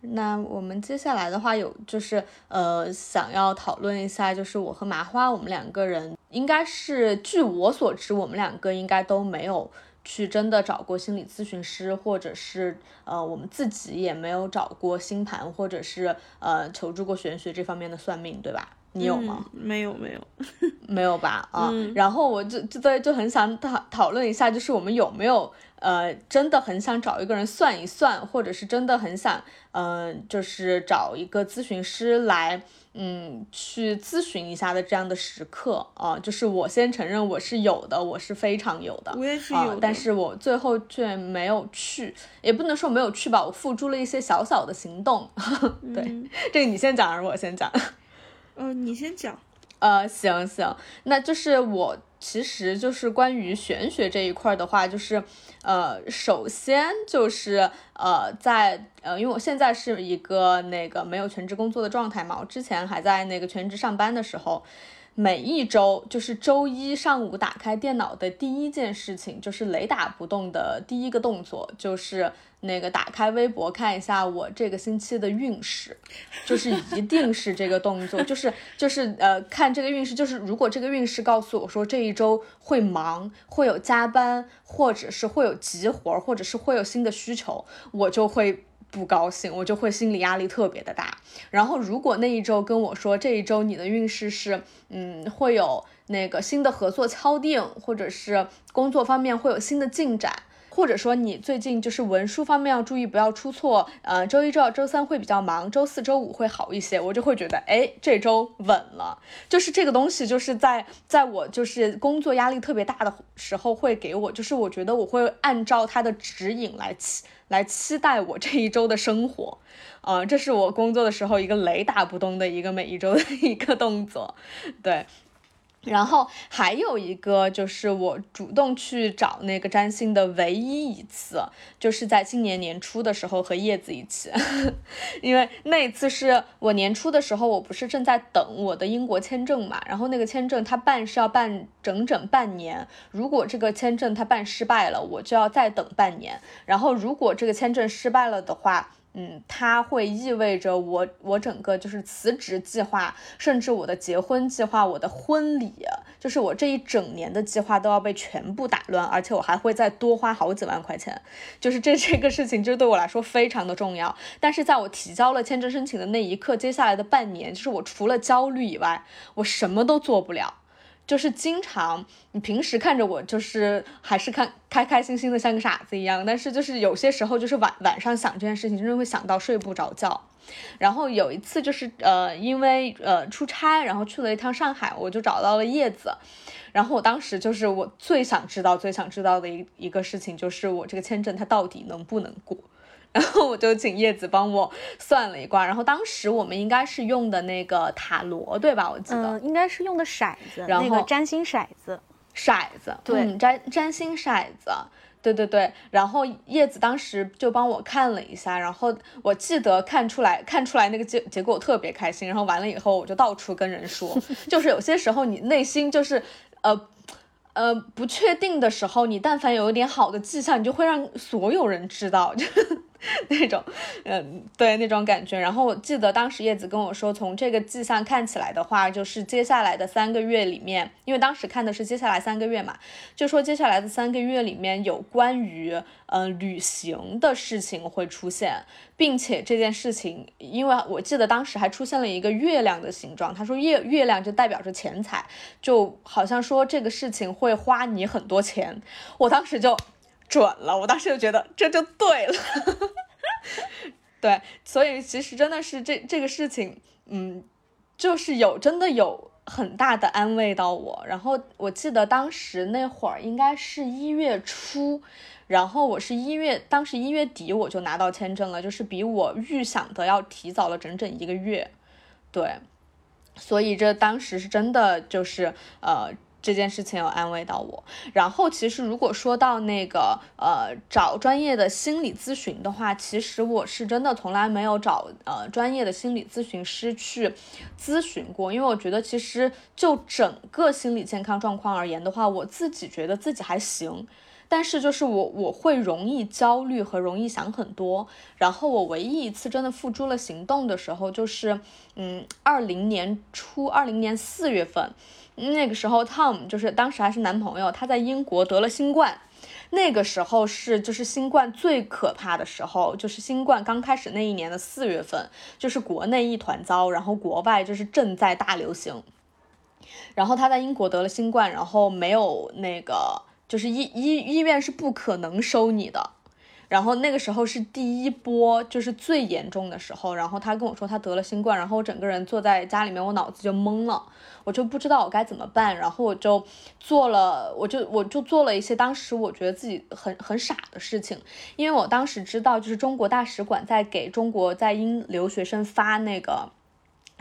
那我们接下来的话有就是呃想要讨论一下，就是我和麻花我们两个人应该是据我所知，我们两个应该都没有去真的找过心理咨询师，或者是呃我们自己也没有找过星盘，或者是呃求助过玄学这方面的算命，对吧？你有吗？没有，没有，没有吧？啊，然后我就就在就很想讨讨论一下，就是我们有没有呃，真的很想找一个人算一算，或者是真的很想嗯，就是找一个咨询师来嗯去咨询一下的这样的时刻啊。就是我先承认我是有的，我是非常有的，我也是有，但是我最后却没有去，也不能说没有去吧，我付诸了一些小小的行动。对，这个你先讲还是我先讲？嗯，你先讲。呃，行行，那就是我其实就是关于玄学这一块的话，就是呃，首先就是呃，在呃，因为我现在是一个那个没有全职工作的状态嘛，我之前还在那个全职上班的时候。每一周就是周一上午打开电脑的第一件事情，就是雷打不动的第一个动作，就是那个打开微博看一下我这个星期的运势，就是一定是这个动作，就是 就是呃看这个运势，就是如果这个运势告诉我说这一周会忙，会有加班，或者是会有急活，或者是会有新的需求，我就会。不高兴，我就会心理压力特别的大。然后，如果那一周跟我说这一周你的运势是，嗯，会有那个新的合作敲定，或者是工作方面会有新的进展，或者说你最近就是文书方面要注意不要出错，呃，周一、周二、周三会比较忙，周四周五会好一些，我就会觉得，哎，这周稳了。就是这个东西，就是在在我就是工作压力特别大的时候会给我，就是我觉得我会按照它的指引来。来期待我这一周的生活，嗯，这是我工作的时候一个雷打不动的一个每一周的一个动作，对。然后还有一个就是我主动去找那个占星的唯一一次，就是在今年年初的时候和叶子一起，因为那一次是我年初的时候，我不是正在等我的英国签证嘛，然后那个签证它办是要办整整半年，如果这个签证它办失败了，我就要再等半年，然后如果这个签证失败了的话。嗯，它会意味着我我整个就是辞职计划，甚至我的结婚计划，我的婚礼，就是我这一整年的计划都要被全部打乱，而且我还会再多花好几万块钱，就是这这个事情，就对我来说非常的重要。但是在我提交了签证申请的那一刻，接下来的半年，就是我除了焦虑以外，我什么都做不了。就是经常，你平时看着我就是还是看开开心心的像个傻子一样，但是就是有些时候就是晚晚上想这件事情，真的会想到睡不着觉。然后有一次就是呃，因为呃出差，然后去了一趟上海，我就找到了叶子。然后我当时就是我最想知道、最想知道的一一个事情，就是我这个签证它到底能不能过。然后我就请叶子帮我算了一卦，然后当时我们应该是用的那个塔罗，对吧？我记得，嗯，应该是用的骰子，那个占星骰子，骰子，对，占占星骰子，对对对。然后叶子当时就帮我看了一下，然后我记得看出来，看出来那个结结果我特别开心。然后完了以后，我就到处跟人说，就是有些时候你内心就是呃。呃，不确定的时候，你但凡有一点好的迹象，你就会让所有人知道，就 那种，嗯，对那种感觉。然后我记得当时叶子跟我说，从这个迹象看起来的话，就是接下来的三个月里面，因为当时看的是接下来三个月嘛，就说接下来的三个月里面有关于嗯旅行的事情会出现。并且这件事情，因为我记得当时还出现了一个月亮的形状，他说月月亮就代表着钱财，就好像说这个事情会花你很多钱，我当时就准了，我当时就觉得这就对了，对，所以其实真的是这这个事情，嗯，就是有真的有很大的安慰到我，然后我记得当时那会儿应该是一月初。然后我是一月，当时一月底我就拿到签证了，就是比我预想的要提早了整整一个月，对，所以这当时是真的就是呃这件事情有安慰到我。然后其实如果说到那个呃找专业的心理咨询的话，其实我是真的从来没有找呃专业的心理咨询师去咨询过，因为我觉得其实就整个心理健康状况而言的话，我自己觉得自己还行。但是就是我我会容易焦虑和容易想很多，然后我唯一一次真的付诸了行动的时候，就是嗯，二零年初，二零年四月份，那个时候 Tom 就是当时还是男朋友，他在英国得了新冠，那个时候是就是新冠最可怕的时候，就是新冠刚开始那一年的四月份，就是国内一团糟，然后国外就是正在大流行，然后他在英国得了新冠，然后没有那个。就是医医医院是不可能收你的，然后那个时候是第一波，就是最严重的时候。然后他跟我说他得了新冠，然后我整个人坐在家里面，我脑子就懵了，我就不知道我该怎么办。然后我就做了，我就我就做了一些当时我觉得自己很很傻的事情，因为我当时知道，就是中国大使馆在给中国在英留学生发那个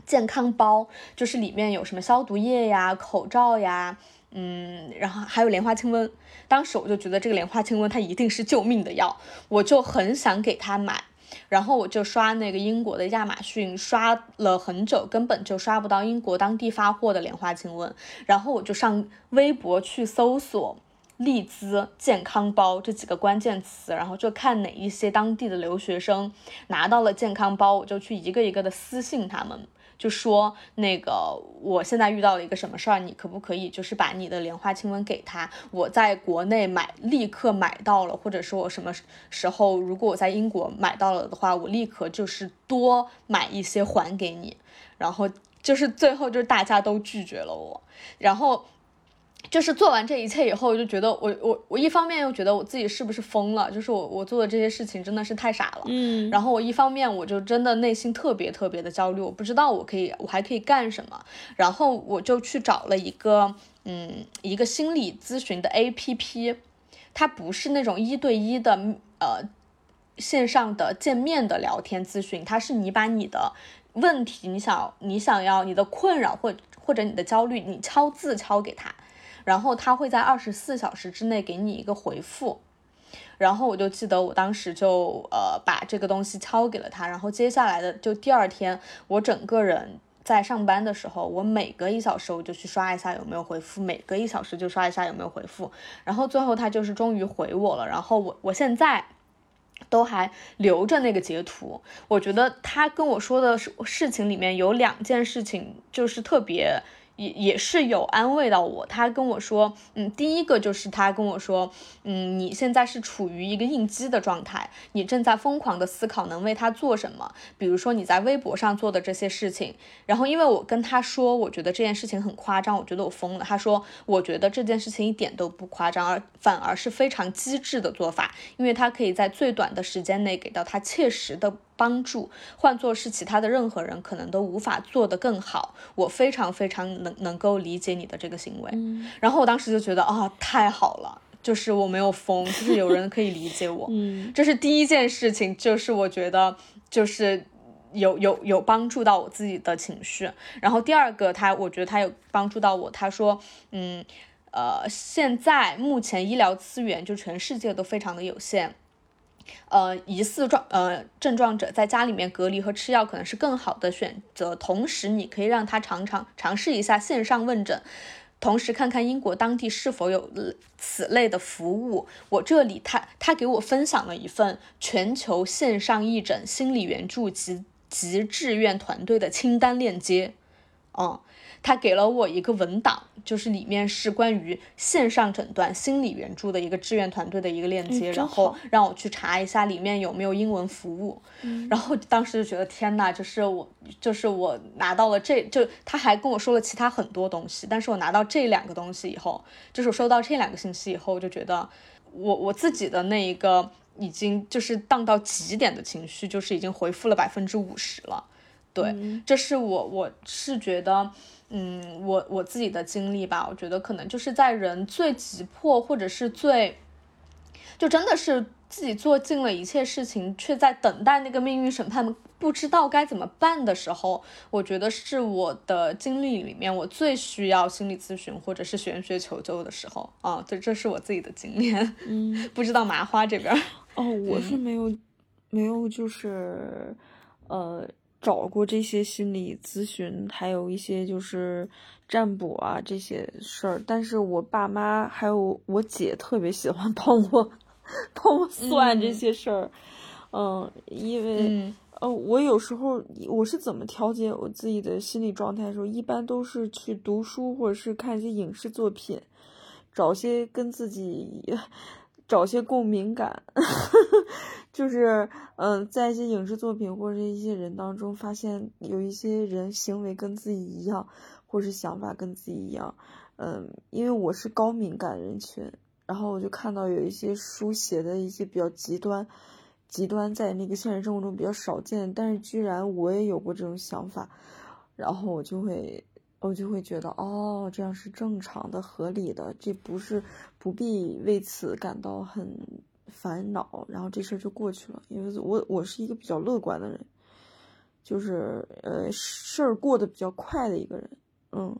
健康包，就是里面有什么消毒液呀、口罩呀。嗯，然后还有莲花清瘟。当时我就觉得这个莲花清瘟它一定是救命的药，我就很想给他买。然后我就刷那个英国的亚马逊，刷了很久，根本就刷不到英国当地发货的莲花清瘟。然后我就上微博去搜索“利兹健康包”这几个关键词，然后就看哪一些当地的留学生拿到了健康包，我就去一个一个的私信他们。就说那个，我现在遇到了一个什么事儿，你可不可以就是把你的莲花清瘟给他？我在国内买，立刻买到了，或者说我什么时候如果我在英国买到了的话，我立刻就是多买一些还给你。然后就是最后就是大家都拒绝了我，然后。就是做完这一切以后，我就觉得我我我一方面又觉得我自己是不是疯了，就是我我做的这些事情真的是太傻了，嗯，然后我一方面我就真的内心特别特别的焦虑，我不知道我可以我还可以干什么，然后我就去找了一个嗯一个心理咨询的 A P P，它不是那种一对一的呃线上的见面的聊天咨询，它是你把你的问题你想你想要你的困扰或或者你的焦虑，你敲字敲给他。然后他会在二十四小时之内给你一个回复，然后我就记得我当时就呃把这个东西敲给了他，然后接下来的就第二天我整个人在上班的时候，我每隔一小时我就去刷一下有没有回复，每隔一小时就刷一下有没有回复，然后最后他就是终于回我了，然后我我现在都还留着那个截图，我觉得他跟我说的事事情里面有两件事情就是特别。也也是有安慰到我，他跟我说，嗯，第一个就是他跟我说，嗯，你现在是处于一个应激的状态，你正在疯狂的思考能为他做什么，比如说你在微博上做的这些事情。然后因为我跟他说，我觉得这件事情很夸张，我觉得我疯了。他说，我觉得这件事情一点都不夸张，而反而是非常机智的做法，因为他可以在最短的时间内给到他切实的。帮助，换做是其他的任何人，可能都无法做得更好。我非常非常能能够理解你的这个行为。然后我当时就觉得啊，太好了，就是我没有疯，就是有人可以理解我。嗯，这是第一件事情，就是我觉得就是有有有帮助到我自己的情绪。然后第二个，他我觉得他有帮助到我。他说，嗯，呃，现在目前医疗资源就全世界都非常的有限。呃，疑似状呃症状者在家里面隔离和吃药可能是更好的选择。同时，你可以让他尝尝尝试一下线上问诊，同时看看英国当地是否有此类的服务。我这里他他给我分享了一份全球线上义诊心理援助及及志愿团队的清单链接，嗯。他给了我一个文档，就是里面是关于线上诊断心理援助的一个志愿团队的一个链接，然后让我去查一下里面有没有英文服务。然后当时就觉得天呐，就是我，就是我拿到了这就他还跟我说了其他很多东西，但是我拿到这两个东西以后，就是我收到这两个信息以后，我就觉得我我自己的那一个已经就是荡到极点的情绪，就是已经回复了百分之五十了。对，这是我我是觉得。嗯，我我自己的经历吧，我觉得可能就是在人最急迫，或者是最，就真的是自己做尽了一切事情，却在等待那个命运审判，不知道该怎么办的时候，我觉得是我的经历里面我最需要心理咨询或者是玄学求救的时候啊。对，这是我自己的经验。嗯，不知道麻花这边。哦，我是没有，没有，就是呃。找过这些心理咨询，还有一些就是占卜啊这些事儿，但是我爸妈还有我姐特别喜欢帮我 帮我算这些事儿，嗯，因为呃，我有时候我是怎么调节我自己的心理状态的时候，一般都是去读书或者是看一些影视作品，找些跟自己。找些共鸣感，就是，嗯，在一些影视作品或者一些人当中，发现有一些人行为跟自己一样，或是想法跟自己一样，嗯，因为我是高敏感人群，然后我就看到有一些书写的一些比较极端，极端在那个现实生活中比较少见，但是居然我也有过这种想法，然后我就会。我就会觉得，哦，这样是正常的、合理的，这不是不必为此感到很烦恼，然后这事儿就过去了。因为我我是一个比较乐观的人，就是呃事儿过得比较快的一个人，嗯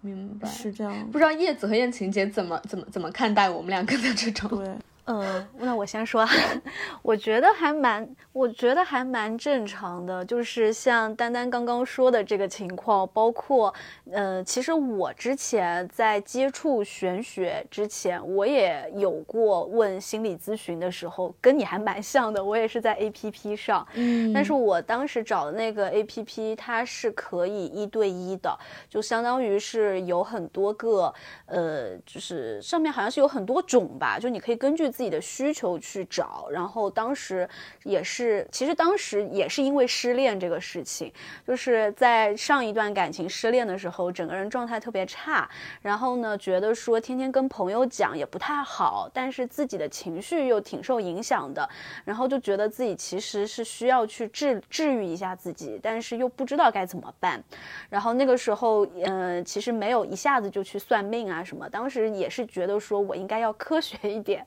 明白，是这样。不知道叶子和燕晴姐怎么怎么怎么看待我们两个的这种？对，嗯，那我先说，我觉得还蛮，我觉得还蛮正常的，就是像丹丹刚刚说的这个情况，包括，呃，其实我之前在接触玄学之前，我也有过问心理咨询的时候，跟你还蛮像的，我也是在 A P P 上，嗯。但是我当时找的那个 A P P，它是可以一对一的，就相当于是有很多个，呃，就是上面好像是有很多种吧，就你可以根据自己的需求去找。然后当时也是，其实当时也是因为失恋这个事情，就是在上一段感情失恋的时候，整个人状态特别差，然后呢，觉得说天天跟朋友讲也不太好，但是自己的情绪又挺受影响的，然后就觉得自己其实是需要去治治愈一下自己，但是又不知道该怎么办。然后那个时候，呃，其实没有一下子就去算命啊什么，当时也是觉得说我应该要科学一点，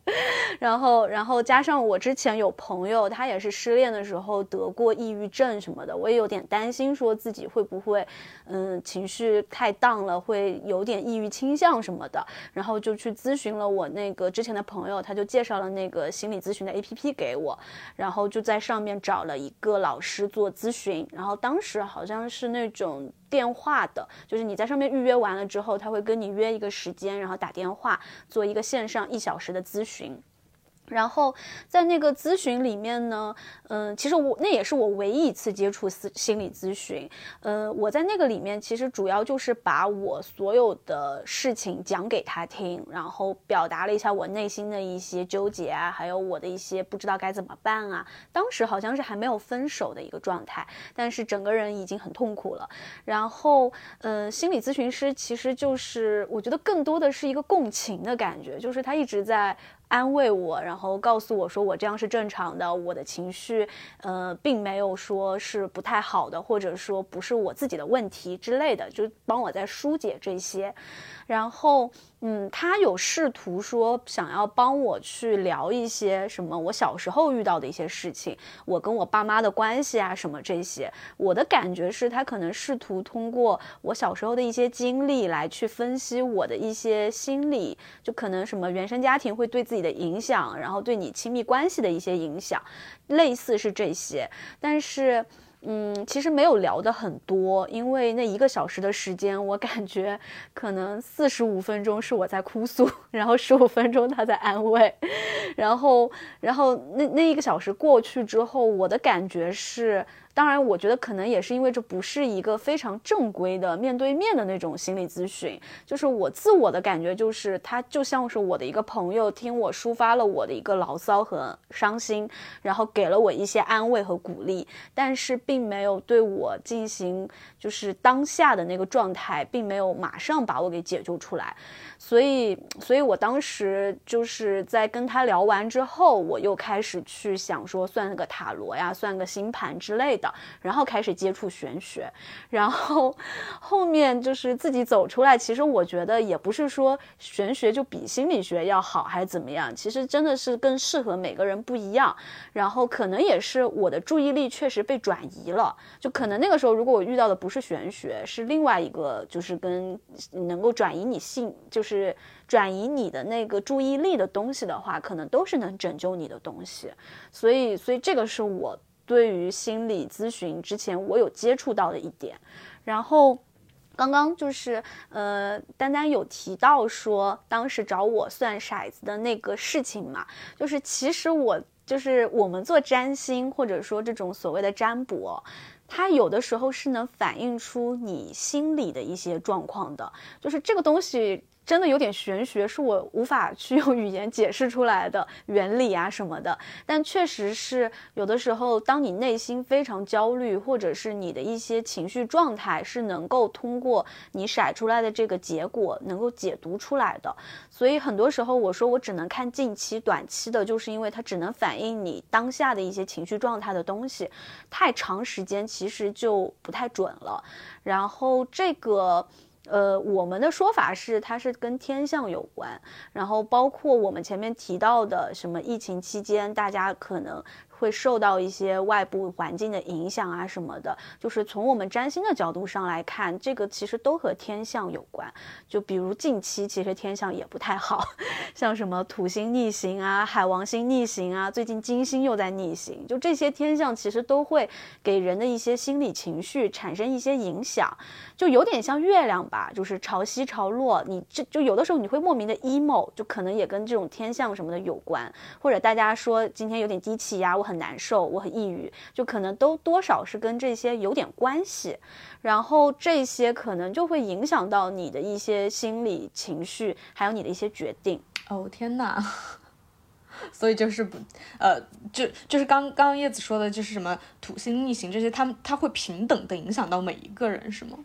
然后，然后加上我之前有朋友，他也是失恋的时候得过抑郁症什么的，我也有点担心，说自己会不会，嗯，情绪太荡了，会有点抑郁倾向什么的，然后就去咨询了我那个之前的朋友，他就介绍了那个心理咨询的 APP 给我，然后就在上面找了一个老师做咨询，然后当时好像是那种电话的，就是你在上面预约完了之后，他会跟你约一个时间，然后打电话做一个线上一小时的咨询。然后在那个咨询里面呢，嗯、其实我那也是我唯一一次接触心心理咨询。呃，我在那个里面其实主要就是把我所有的事情讲给他听，然后表达了一下我内心的一些纠结啊，还有我的一些不知道该怎么办啊。当时好像是还没有分手的一个状态，但是整个人已经很痛苦了。然后，呃，心理咨询师其实就是我觉得更多的是一个共情的感觉，就是他一直在。安慰我，然后告诉我说我这样是正常的，我的情绪，呃，并没有说是不太好的，或者说不是我自己的问题之类的，就帮我在疏解这些。然后，嗯，他有试图说想要帮我去聊一些什么我小时候遇到的一些事情，我跟我爸妈的关系啊什么这些。我的感觉是他可能试图通过我小时候的一些经历来去分析我的一些心理，就可能什么原生家庭会对自己的影响，然后对你亲密关系的一些影响，类似是这些，但是。嗯，其实没有聊的很多，因为那一个小时的时间，我感觉可能四十五分钟是我在哭诉，然后十五分钟他在安慰，然后，然后那那一个小时过去之后，我的感觉是，当然，我觉得可能也是因为这不是一个非常正规的面对面的那种心理咨询，就是我自我的感觉就是，他就像是我的一个朋友，听我抒发了我的一个牢骚和伤心，然后给了我一些安慰和鼓励，但是并没有对我进行就是当下的那个状态，并没有马上把我给解救出来。所以，所以我当时就是在跟他聊完之后，我又开始去想说算个塔罗呀，算个星盘之类的，然后开始接触玄学，然后后面就是自己走出来。其实我觉得也不是说玄学就比心理学要好还是怎么样，其实真的是更适合每个人不一样。然后可能也是我的注意力确实被转移了，就可能那个时候如果我遇到的不是玄学，是另外一个就是跟能够转移你性就是。转移你的那个注意力的东西的话，可能都是能拯救你的东西。所以，所以这个是我对于心理咨询之前我有接触到的一点。然后，刚刚就是呃，丹丹有提到说，当时找我算骰子的那个事情嘛，就是其实我就是我们做占星或者说这种所谓的占卜。它有的时候是能反映出你心里的一些状况的，就是这个东西真的有点玄学，是我无法去用语言解释出来的原理啊什么的。但确实是有的时候，当你内心非常焦虑，或者是你的一些情绪状态，是能够通过你甩出来的这个结果能够解读出来的。所以很多时候我说我只能看近期、短期的，就是因为它只能反映你当下的一些情绪状态的东西，太长时间其实就不太准了。然后这个。呃，我们的说法是它是跟天象有关，然后包括我们前面提到的什么疫情期间，大家可能会受到一些外部环境的影响啊什么的，就是从我们占星的角度上来看，这个其实都和天象有关。就比如近期其实天象也不太好，像什么土星逆行啊、海王星逆行啊，最近金星又在逆行，就这些天象其实都会给人的一些心理情绪产生一些影响，就有点像月亮吧，就是潮汐潮落，你这就有的时候你会莫名的 emo，就可能也跟这种天象什么的有关，或者大家说今天有点低气压，我。很难受，我很抑郁，就可能都多少是跟这些有点关系，然后这些可能就会影响到你的一些心理情绪，还有你的一些决定。哦天哪！所以就是不，呃，就就是刚刚叶子说的，就是什么土星逆行这些，他们他会平等的影响到每一个人，是吗？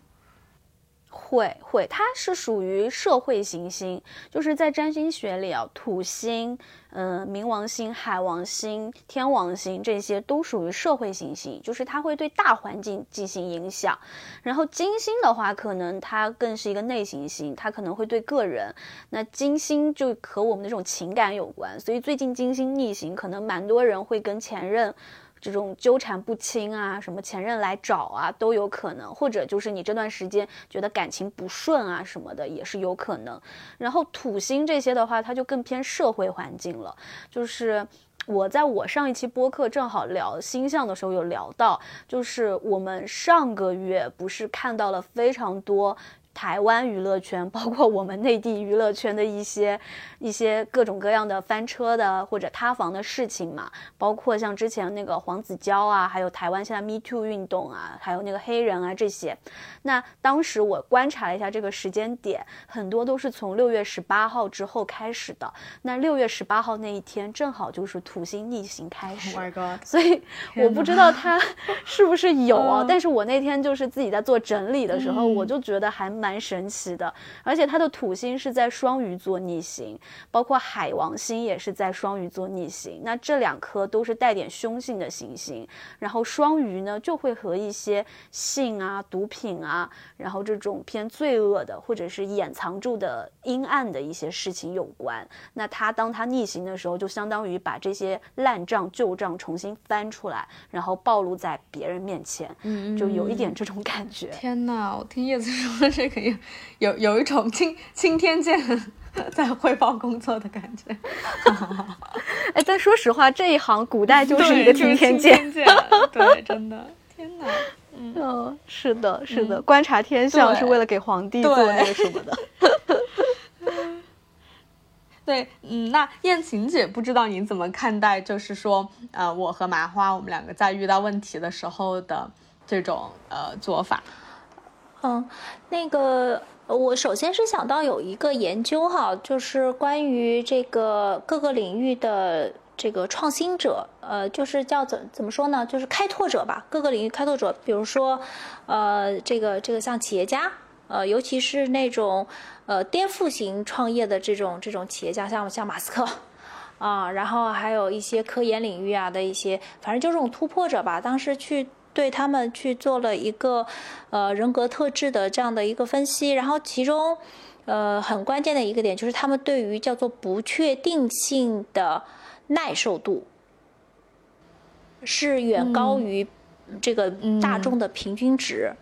会会，它是属于社会行星，就是在占星学里啊，土星、嗯，冥王星、海王星、天王星这些都属于社会行星，就是它会对大环境进行影响。然后金星的话，可能它更是一个内行星，它可能会对个人。那金星就和我们的这种情感有关，所以最近金星逆行，可能蛮多人会跟前任。这种纠缠不清啊，什么前任来找啊，都有可能，或者就是你这段时间觉得感情不顺啊什么的，也是有可能。然后土星这些的话，它就更偏社会环境了。就是我在我上一期播客正好聊星象的时候有聊到，就是我们上个月不是看到了非常多。台湾娱乐圈，包括我们内地娱乐圈的一些一些各种各样的翻车的或者塌房的事情嘛，包括像之前那个黄子佼啊，还有台湾现在 Me Too 运动啊，还有那个黑人啊这些。那当时我观察了一下这个时间点，很多都是从六月十八号之后开始的。那六月十八号那一天正好就是土星逆行开始，所以我不知道它 是不是有啊。但是我那天就是自己在做整理的时候，我就觉得还。蛮神奇的，而且它的土星是在双鱼座逆行，包括海王星也是在双鱼座逆行。那这两颗都是带点凶性的行星，然后双鱼呢就会和一些性啊、毒品啊，然后这种偏罪恶的或者是掩藏住的阴暗的一些事情有关。那它当它逆行的时候，就相当于把这些烂账旧账重新翻出来，然后暴露在别人面前，嗯，就有一点这种感觉。天哪，我听叶子说这。可以有有一种青青天剑在汇报工作的感觉。哎，但说实话，这一行古代就是一个青天剑，对，真的，天哪，嗯，是的，是的，观察天象是为了给皇帝做那个什么的。对，嗯，那燕晴姐不知道您怎么看待，就是说，呃，我和麻花我们两个在遇到问题的时候的这种呃做法。嗯，那个，我首先是想到有一个研究哈，就是关于这个各个领域的这个创新者，呃，就是叫怎怎么说呢？就是开拓者吧，各个领域开拓者，比如说，呃，这个这个像企业家，呃，尤其是那种呃颠覆型创业的这种这种企业家，像像马斯克，啊，然后还有一些科研领域啊的一些，反正就这种突破者吧，当时去。对他们去做了一个，呃，人格特质的这样的一个分析，然后其中，呃，很关键的一个点就是他们对于叫做不确定性的耐受度，是远高于这个大众的平均值。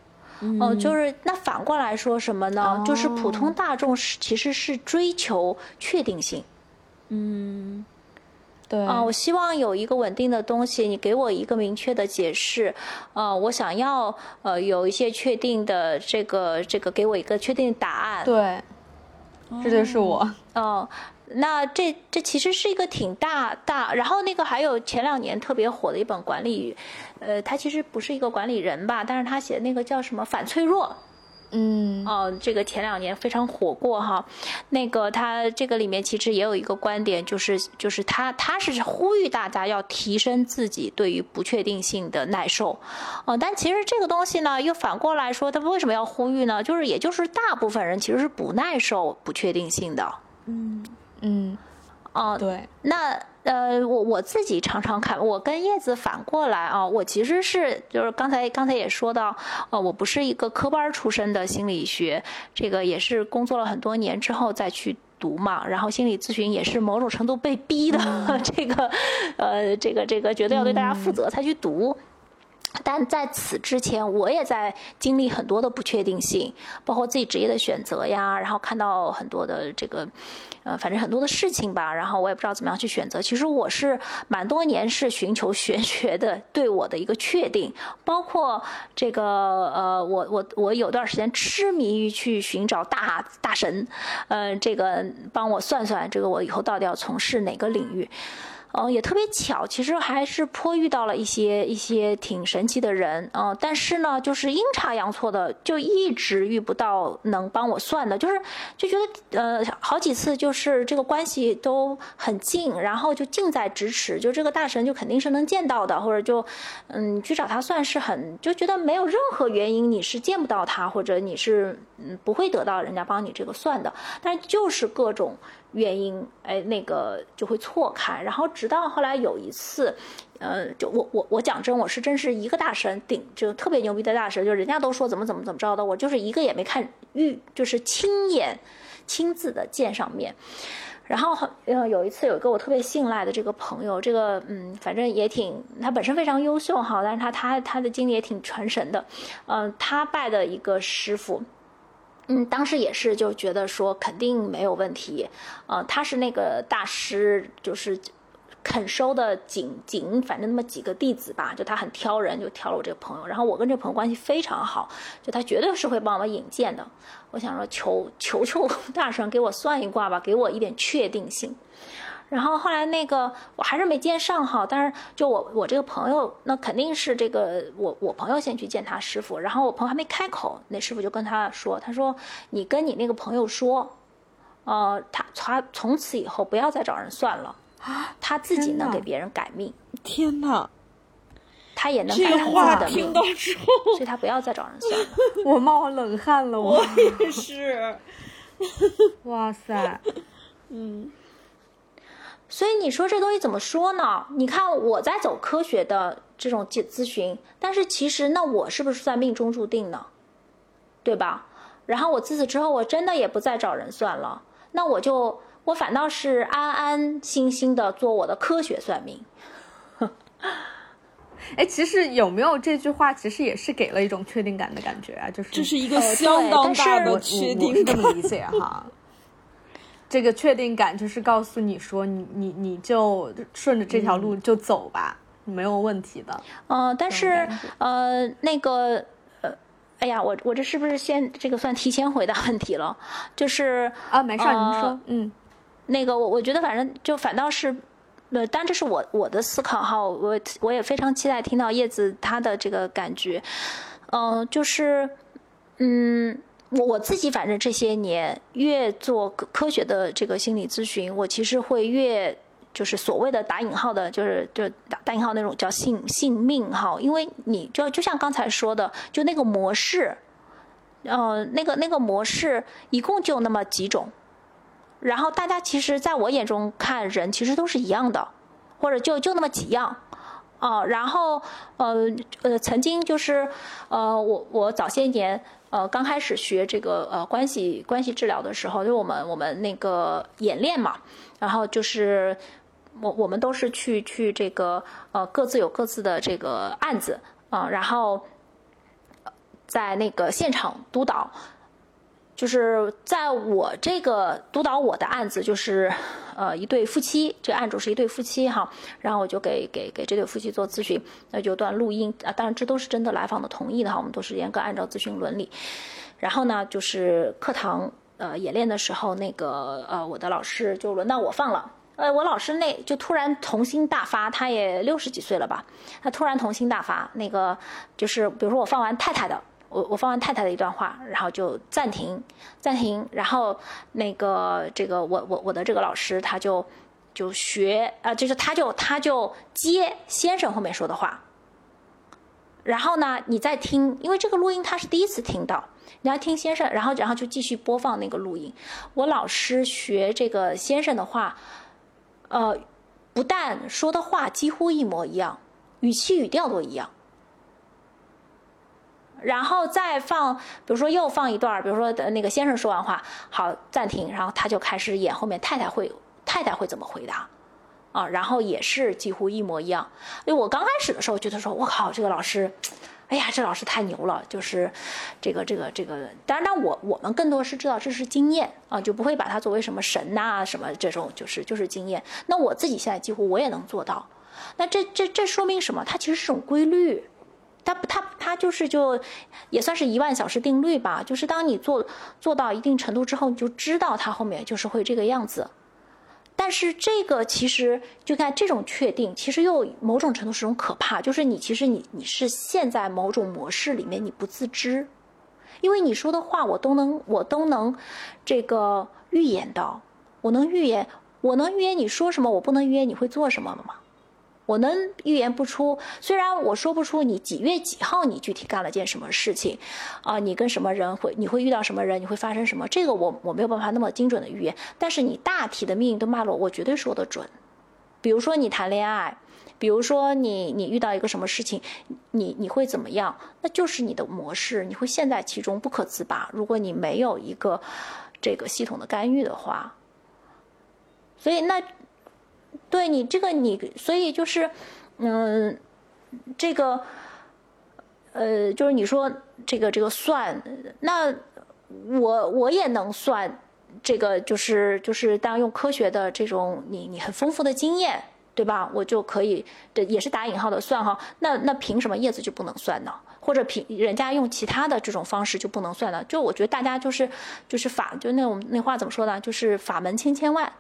哦，就是那反过来说什么呢？就是普通大众是其实是追求确定性。嗯。对啊，我希望有一个稳定的东西，你给我一个明确的解释。呃，我想要呃有一些确定的这个这个，给我一个确定的答案。对，这就是我。哦，那这这其实是一个挺大大，然后那个还有前两年特别火的一本管理，呃，他其实不是一个管理人吧，但是他写的那个叫什么反脆弱。嗯。哦，这个前两年非常火过哈，那个他这个里面其实也有一个观点，就是就是他他是呼吁大家要提升自己对于不确定性的耐受，哦，但其实这个东西呢，又反过来说，他为什么要呼吁呢？就是也就是大部分人其实是不耐受不确定性的，嗯。嗯，哦对，那。呃，我我自己常常看，我跟叶子反过来啊，我其实是就是刚才刚才也说到，呃，我不是一个科班出身的心理学，这个也是工作了很多年之后再去读嘛，然后心理咨询也是某种程度被逼的，这个，呃，这个这个觉得要对大家负责才去读。但在此之前，我也在经历很多的不确定性，包括自己职业的选择呀，然后看到很多的这个，呃，反正很多的事情吧，然后我也不知道怎么样去选择。其实我是蛮多年是寻求玄学的对我的一个确定，包括这个呃，我我我有段时间痴迷于去寻找大大神，呃，这个帮我算算这个我以后到底要从事哪个领域。嗯，也特别巧，其实还是颇遇到了一些一些挺神奇的人，嗯，但是呢，就是阴差阳错的，就一直遇不到能帮我算的，就是就觉得呃好几次就是这个关系都很近，然后就近在咫尺，就这个大神就肯定是能见到的，或者就嗯去找他算是很就觉得没有任何原因你是见不到他，或者你是嗯不会得到人家帮你这个算的，但就是各种。原因，哎，那个就会错开，然后直到后来有一次，呃，就我我我讲真，我是真是一个大神顶，就特别牛逼的大神，就人家都说怎么怎么怎么着的，我就是一个也没看遇，就是亲眼亲自的见上面。然后呃有一次有一个我特别信赖的这个朋友，这个嗯反正也挺，他本身非常优秀哈，但是他他他的经历也挺传神的，嗯，他拜的一个师傅。嗯，当时也是就觉得说肯定没有问题，呃，他是那个大师，就是肯收的仅仅反正那么几个弟子吧，就他很挑人，就挑了我这个朋友。然后我跟这朋友关系非常好，就他绝对是会帮我引荐的。我想说求求求 大神给我算一卦吧，给我一点确定性。然后后来那个我还是没见上哈，但是就我我这个朋友，那肯定是这个我我朋友先去见他师傅，然后我朋友还没开口，那师傅就跟他说，他说你跟你那个朋友说，呃，他他从此以后不要再找人算了，他自己能给别人改命，天哪，他也能改他的命，所以他不要再找人算了。我冒冷汗了，我也是，哇塞，嗯。所以你说这东西怎么说呢？你看我在走科学的这种咨咨询，但是其实那我是不是算命中注定呢？对吧？然后我自此之后，我真的也不再找人算了，那我就我反倒是安安心心的做我的科学算命。哎，其实有没有这句话，其实也是给了一种确定感的感觉啊，就是这是一个相当大的确定感，这么理解哈。这个确定感就是告诉你说，你你你就顺着这条路就走吧，没有问题的。嗯，但是呃，那个呃，哎呀，我我这是不是先这个算提前回答问题了？就是啊，没事，您说，嗯，那个我我觉得反正就反倒是，呃，当然这是我我的思考哈，我我也非常期待听到叶子她的这个感觉，嗯，就是嗯。我我自己反正这些年越做科科学的这个心理咨询，我其实会越就是所谓的打引号的，就是就打打引号那种叫信信命哈，因为你就就像刚才说的，就那个模式，呃，那个那个模式一共就那么几种，然后大家其实在我眼中看人其实都是一样的，或者就就那么几样。哦，然后呃呃，曾经就是呃，我我早些年呃刚开始学这个呃关系关系治疗的时候，就我们我们那个演练嘛，然后就是我我们都是去去这个呃各自有各自的这个案子啊，然后在那个现场督导。就是在我这个督导我的案子，就是，呃，一对夫妻，这个案主是一对夫妻哈，然后我就给给给这对夫妻做咨询，那就段录音啊，当然这都是征得来访的同意的哈，我们都是严格按照咨询伦理。然后呢，就是课堂呃演练的时候，那个呃我的老师就轮到我放了，呃我老师那就突然童心大发，他也六十几岁了吧，他突然童心大发，那个就是比如说我放完太太的。我我放完太太的一段话，然后就暂停，暂停，然后那个这个我我我的这个老师他就就学啊，就是他就他就接先生后面说的话，然后呢你再听，因为这个录音他是第一次听到，你要听先生，然后然后就继续播放那个录音。我老师学这个先生的话，呃，不但说的话几乎一模一样，语气语调都一样。然后再放，比如说又放一段，比如说的那个先生说完话，好暂停，然后他就开始演后面太太会太太会怎么回答，啊，然后也是几乎一模一样。因为我刚开始的时候觉得说，我靠，这个老师，哎呀，这老师太牛了，就是这个这个这个。当然，但我我们更多是知道这是经验啊，就不会把它作为什么神呐、什么这种，就是就是经验。那我自己现在几乎我也能做到。那这这这说明什么？它其实是种规律。它它它就是就也算是一万小时定律吧，就是当你做做到一定程度之后，你就知道它后面就是会这个样子。但是这个其实就看这种确定，其实又某种程度是种可怕，就是你其实你你是陷在某种模式里面，你不自知，因为你说的话我都能我都能这个预言到，我能预言我能预言你说什么，我不能预言你会做什么吗？我能预言不出，虽然我说不出你几月几号你具体干了件什么事情，啊，你跟什么人会你会遇到什么人，你会发生什么，这个我我没有办法那么精准的预言，但是你大体的命运的脉络我绝对说得准。比如说你谈恋爱，比如说你你遇到一个什么事情，你你会怎么样？那就是你的模式，你会陷在其中不可自拔。如果你没有一个这个系统的干预的话，所以那。对你这个你，所以就是，嗯，这个，呃，就是你说这个这个算，那我我也能算，这个就是就是当用科学的这种你你很丰富的经验，对吧？我就可以的也是打引号的算哈。那那凭什么叶子就不能算呢？或者凭人家用其他的这种方式就不能算呢？就我觉得大家就是就是法，就那种那话怎么说呢？就是法门千千万，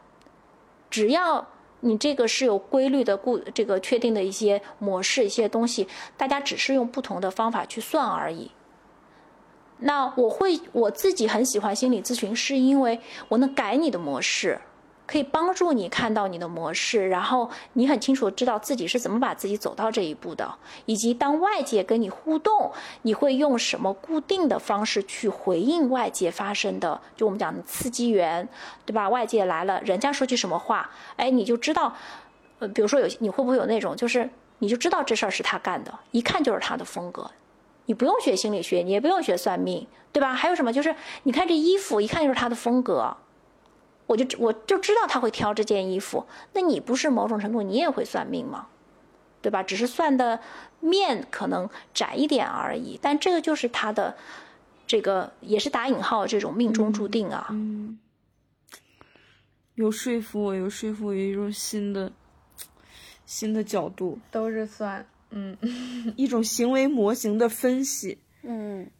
只要。你这个是有规律的固这个确定的一些模式一些东西，大家只是用不同的方法去算而已。那我会我自己很喜欢心理咨询，是因为我能改你的模式。可以帮助你看到你的模式，然后你很清楚知道自己是怎么把自己走到这一步的，以及当外界跟你互动，你会用什么固定的方式去回应外界发生的，就我们讲的刺激源，对吧？外界来了，人家说句什么话，哎，你就知道，呃，比如说有你会不会有那种，就是你就知道这事儿是他干的，一看就是他的风格，你不用学心理学，你也不用学算命，对吧？还有什么，就是你看这衣服，一看就是他的风格。我就我就知道他会挑这件衣服，那你不是某种程度你也会算命吗？对吧？只是算的面可能窄一点而已，但这个就是他的这个也是打引号这种命中注定啊。嗯，有说服我，有说服我一种新的新的角度，都是算，嗯，一种行为模型的分析。嗯，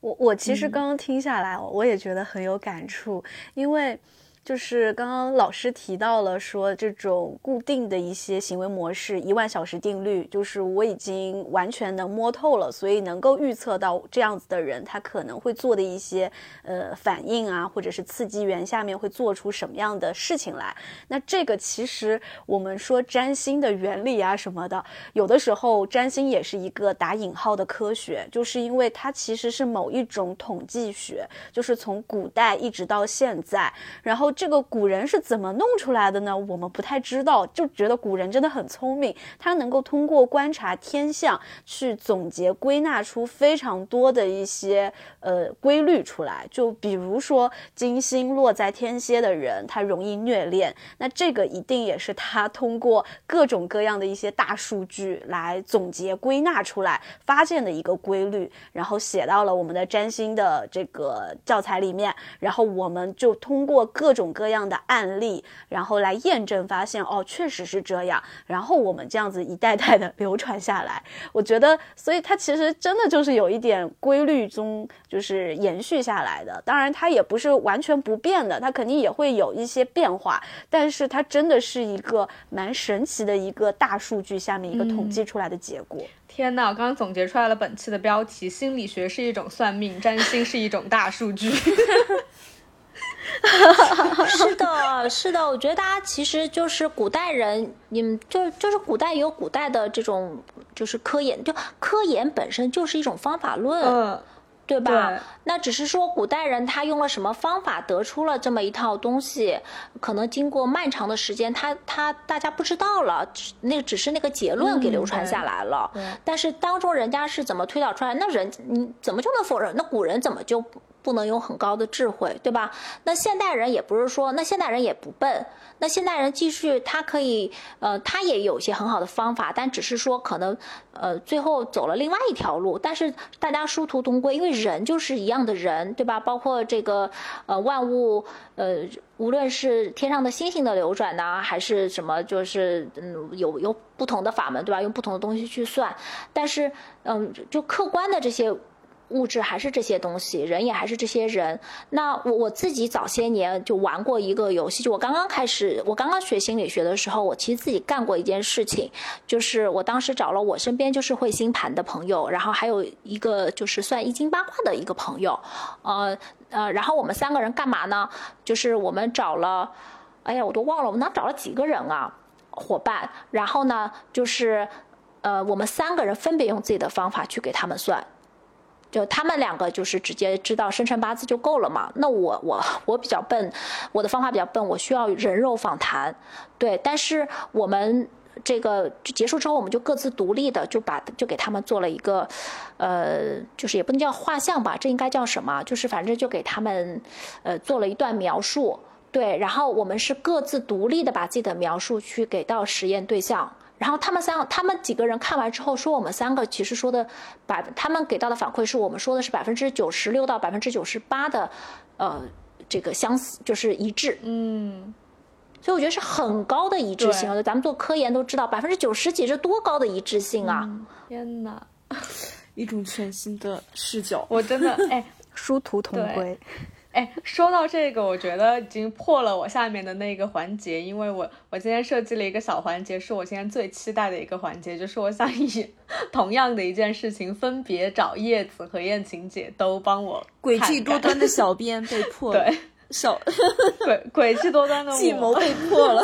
我我其实刚刚听下来，我也觉得很有感触，因为。就是刚刚老师提到了说这种固定的一些行为模式，一万小时定律，就是我已经完全能摸透了，所以能够预测到这样子的人他可能会做的一些呃反应啊，或者是刺激源下面会做出什么样的事情来。那这个其实我们说占星的原理啊什么的，有的时候占星也是一个打引号的科学，就是因为它其实是某一种统计学，就是从古代一直到现在，然后。这个古人是怎么弄出来的呢？我们不太知道，就觉得古人真的很聪明，他能够通过观察天象去总结归纳出非常多的一些呃规律出来。就比如说金星落在天蝎的人，他容易虐恋，那这个一定也是他通过各种各样的一些大数据来总结归纳出来发现的一个规律，然后写到了我们的占星的这个教材里面，然后我们就通过各种种。各样的案例，然后来验证，发现哦，确实是这样。然后我们这样子一代代的流传下来，我觉得，所以它其实真的就是有一点规律中就是延续下来的。当然，它也不是完全不变的，它肯定也会有一些变化。但是它真的是一个蛮神奇的一个大数据下面一个统计出来的结果。天呐，我刚刚总结出来了本期的标题：心理学是一种算命，占星是一种大数据。是的，是的，我觉得大家其实就是古代人，你们就就是古代有古代的这种，就是科研，就科研本身就是一种方法论。嗯，对吧？对那只是说古代人他用了什么方法得出了这么一套东西，可能经过漫长的时间，他他大家不知道了，那只是那个结论给流传下来了。对但是当中人家是怎么推导出来？那人你怎么就能否认？那古人怎么就不能有很高的智慧，对吧？那现代人也不是说，那现代人也不笨，那现代人继续他可以，呃，他也有一些很好的方法，但只是说可能，呃，最后走了另外一条路。但是大家殊途同归，因为人就是一样的人，对吧？包括这个，呃，万物，呃，无论是天上的星星的流转呐、还是什么，就是嗯，有有不同的法门，对吧？用不同的东西去算，但是嗯，就客观的这些。物质还是这些东西，人也还是这些人。那我我自己早些年就玩过一个游戏，就我刚刚开始，我刚刚学心理学的时候，我其实自己干过一件事情，就是我当时找了我身边就是会星盘的朋友，然后还有一个就是算易经八卦的一个朋友，呃呃，然后我们三个人干嘛呢？就是我们找了，哎呀，我都忘了我们那找了几个人啊，伙伴，然后呢，就是呃，我们三个人分别用自己的方法去给他们算。就他们两个就是直接知道生辰八字就够了嘛。那我我我比较笨，我的方法比较笨，我需要人肉访谈，对。但是我们这个就结束之后，我们就各自独立的就把就给他们做了一个，呃，就是也不能叫画像吧，这应该叫什么？就是反正就给他们呃做了一段描述，对。然后我们是各自独立的把自己的描述去给到实验对象。然后他们三个，他们几个人看完之后说，我们三个其实说的百，他们给到的反馈是我们说的是百分之九十六到百分之九十八的，呃，这个相似就是一致。嗯，所以我觉得是很高的一致性啊！咱们做科研都知道，百分之九十几是多高的一致性啊！天哪，一种全新的视角。我真的哎 殊途同归。哎，说到这个，我觉得已经破了我下面的那个环节，因为我我今天设计了一个小环节，是我今天最期待的一个环节，就是我想以 同样的一件事情，分别找叶子和燕晴姐都帮我诡计多端的小编 被破了，对小诡诡计多端的 我计谋被破了。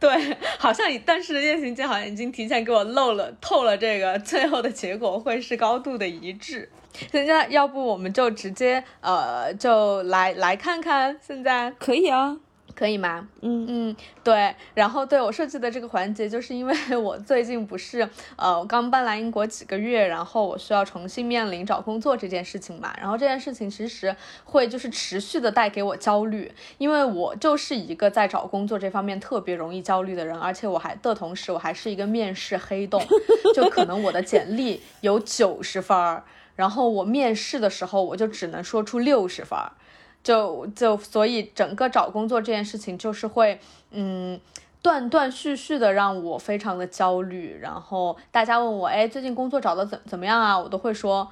对，好像已，但是燕行姐好像已经提前给我漏了透了，这个最后的结果会是高度的一致。现在要不我们就直接呃，就来来看看现在可以啊，可以吗？嗯嗯，对。然后对我设计的这个环节，就是因为 我最近不是呃我刚搬来英国几个月，然后我需要重新面临找工作这件事情嘛。然后这件事情其实会就是持续的带给我焦虑，因为我就是一个在找工作这方面特别容易焦虑的人，而且我还的同时我还是一个面试黑洞，就可能我的简历有九十分儿，然后我面试的时候我就只能说出六十分。就就所以整个找工作这件事情就是会，嗯，断断续续的让我非常的焦虑。然后大家问我，哎，最近工作找的怎怎么样啊？我都会说，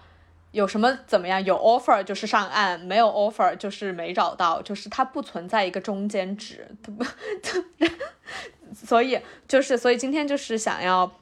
有什么怎么样？有 offer 就是上岸，没有 offer 就是没找到，就是它不存在一个中间值，它不，所以就是所以今天就是想要。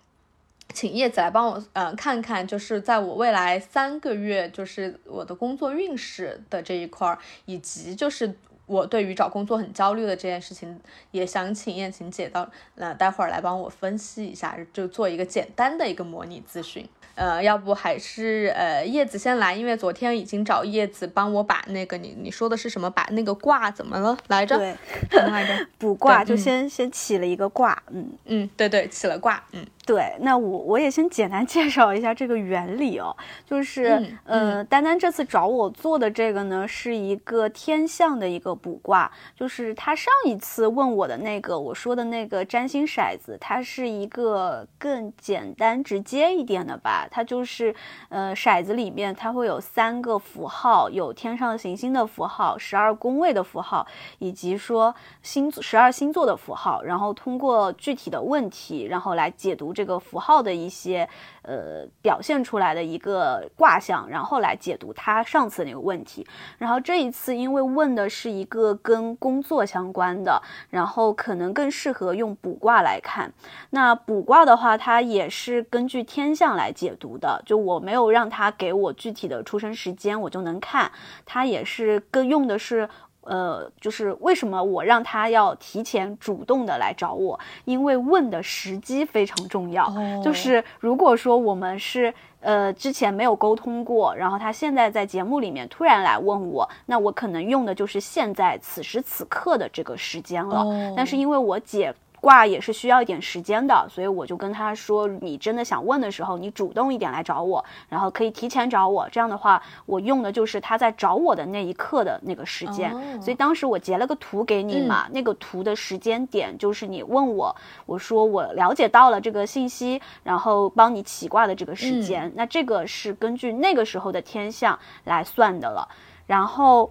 请叶子来帮我，呃，看看，就是在我未来三个月，就是我的工作运势的这一块儿，以及就是我对于找工作很焦虑的这件事情，也想请燕晴姐到，呃，待会儿来帮我分析一下，就做一个简单的一个模拟咨询。呃，要不还是呃叶子先来，因为昨天已经找叶子帮我把那个你你说的是什么？把那个卦怎么了 来着？对，什么来着？卜卦就先、先起了一个卦，嗯，嗯，对对，起了卦，嗯对，那我我也先简单介绍一下这个原理哦，就是，嗯呃，丹丹这次找我做的这个呢，是一个天象的一个卜卦，就是他上一次问我的那个我说的那个占星骰子，它是一个更简单直接一点的吧，它就是，呃，骰子里面它会有三个符号，有天上行星的符号，十二宫位的符号，以及说星座十二星座的符号，然后通过具体的问题，然后来解读这个符号的一些呃表现出来的一个卦象，然后来解读他上次那个问题。然后这一次因为问的是一个跟工作相关的，然后可能更适合用卜卦来看。那卜卦的话，它也是根据天象来解读的，就我没有让他给我具体的出生时间，我就能看。它也是更用的是。呃，就是为什么我让他要提前主动的来找我？因为问的时机非常重要。哦就是如果说我们是呃之前没有沟通过，然后他现在在节目里面突然来问我，那我可能用的就是现在此时此刻的这个时间了。哦但是因为我解卦也是需要一点时间的，所以我就跟他说，你真的想问的时候，你主动一点来找我，然后可以提前找我。这样的话，我用的就是他在找我的那一刻的那个时间。哦所以当时我截了个图给你嘛，那个图的时间点就是你问我，我说我了解到了这个信息，然后帮你起卦的这个时间。那这个是根据那个时候的天象来算的了，然后。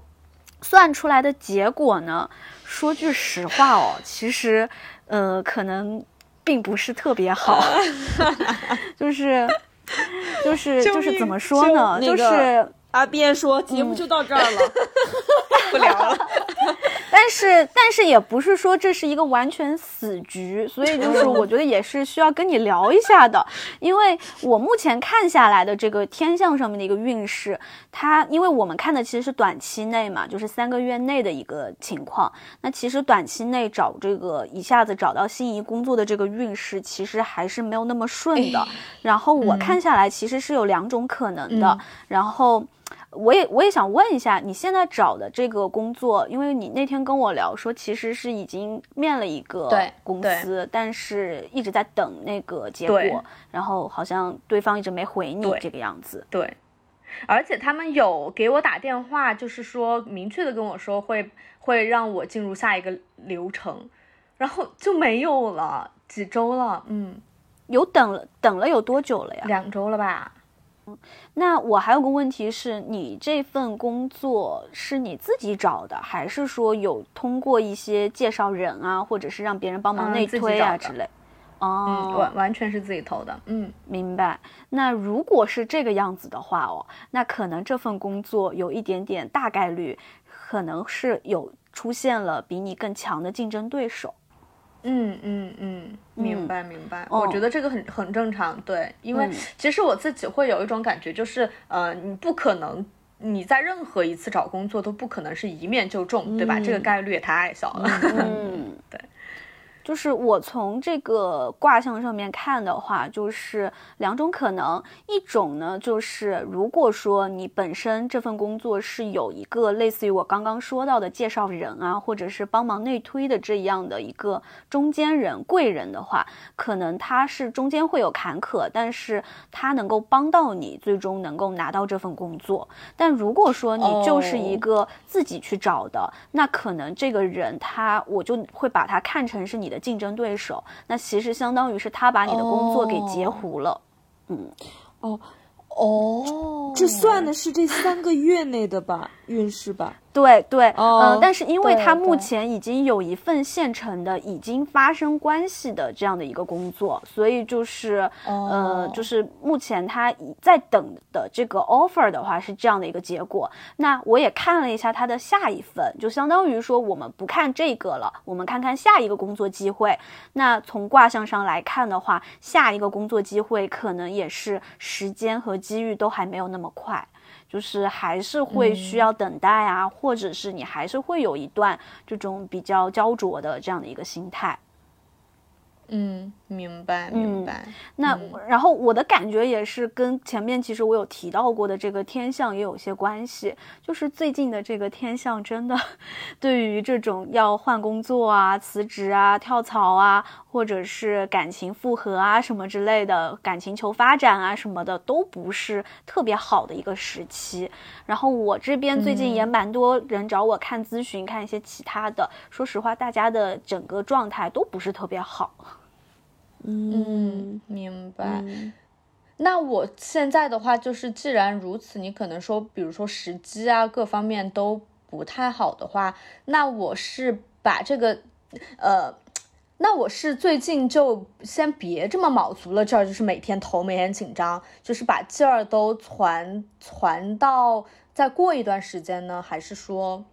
算出来的结果呢？说句实话哦，其实，呃，可能并不是特别好 就是，就是，就是怎么说呢？救那个就是阿边说节目就到这儿了，不聊了。但是，但是也不是说这是一个完全死局，所以就是我觉得也是需要跟你聊一下的，因为我目前看下来的这个天象上面的一个运势，它因为我们看的其实是短期内嘛，就是三个月内的一个情况。那其实短期内找这个一下子找到心仪工作的这个运势，其实还是没有那么顺的。然后我看下来，其实是有两种可能的。然后。我也我也想问一下，你现在找的这个工作，因为你那天跟我聊说，其实是已经面了一个公司，但是一直在等那个结果，然后好像对方一直没回你这个样子。对，而且他们有给我打电话，就是说明确的跟我说会会让我进入下一个流程，然后就没有了，几周了，嗯，有等了等了有多久了呀？两周了吧？那我还有个问题是，你这份工作是你自己找的，还是说有通过一些介绍人啊，或者是让别人帮忙嗯内推啊之类？嗯，哦，完完全是自己投的，嗯，明白。那如果是这个样子的话哦，那可能这份工作有一点点大概率，可能是有出现了比你更强的竞争对手。嗯嗯嗯，明白明白，哦我觉得这个很很正常，对，因为嗯其实我自己会有一种感觉，就是呃，你不可能。你在任何一次找工作都不可能是一面就中，对吧？这个概率也太小了。嗯，对。就是我从这个卦象上面看的话，就是两种可能，一种呢就是如果说你本身这份工作是有一个类似于我刚刚说到的介绍人啊，或者是帮忙内推的这样的一个中间人贵人的话，可能他是中间会有坎坷，但是他能够帮到你，最终能够拿到这份工作。但如果说你就是一哦个自己去找的，那可能这个人他我就会把他看成是你的竞争对手，那其实相当于是他把你的工作给截哦胡了。哦，这算的是这三个月内的吧运势吧？对对，哦呃，但是因为他目前已经有一份现成的、已经发生关系的这样的一个工作，所以就是、呃哦，就是目前他已在等的这个 offer 的话是这样的一个结果。那我也看了一下他的下一份，就相当于说我们不看这个了，我们看看下一个工作机会。那从卦象上来看的话，下一个工作机会可能也是时间和机遇都还没有那么快。就是还是会需要等待啊，或者是你还是会有一段这种比较焦灼的这样的一个心态。嗯，明白嗯明白。那、嗯然后我的感觉也是跟前面其实我有提到过的这个天象也有些关系，就是最近的这个天象真的 对于这种要换工作啊、辞职啊、跳槽啊，或者是感情复合啊什么之类的，感情求发展啊什么的，都不是特别好的一个时期。然后我这边最近也蛮多人找我看咨询，看一些其他的，说实话，大家的整个状态都不是特别好。嗯，明白。嗯那我现在的话，就是既然如此，你可能说，比如说时机啊，各方面都不太好的话，那我是把这个，呃，那我是最近就先别这么卯足了劲儿，就是每天头，每天紧张，就是把劲儿都攒攒到再过一段时间呢，还是说，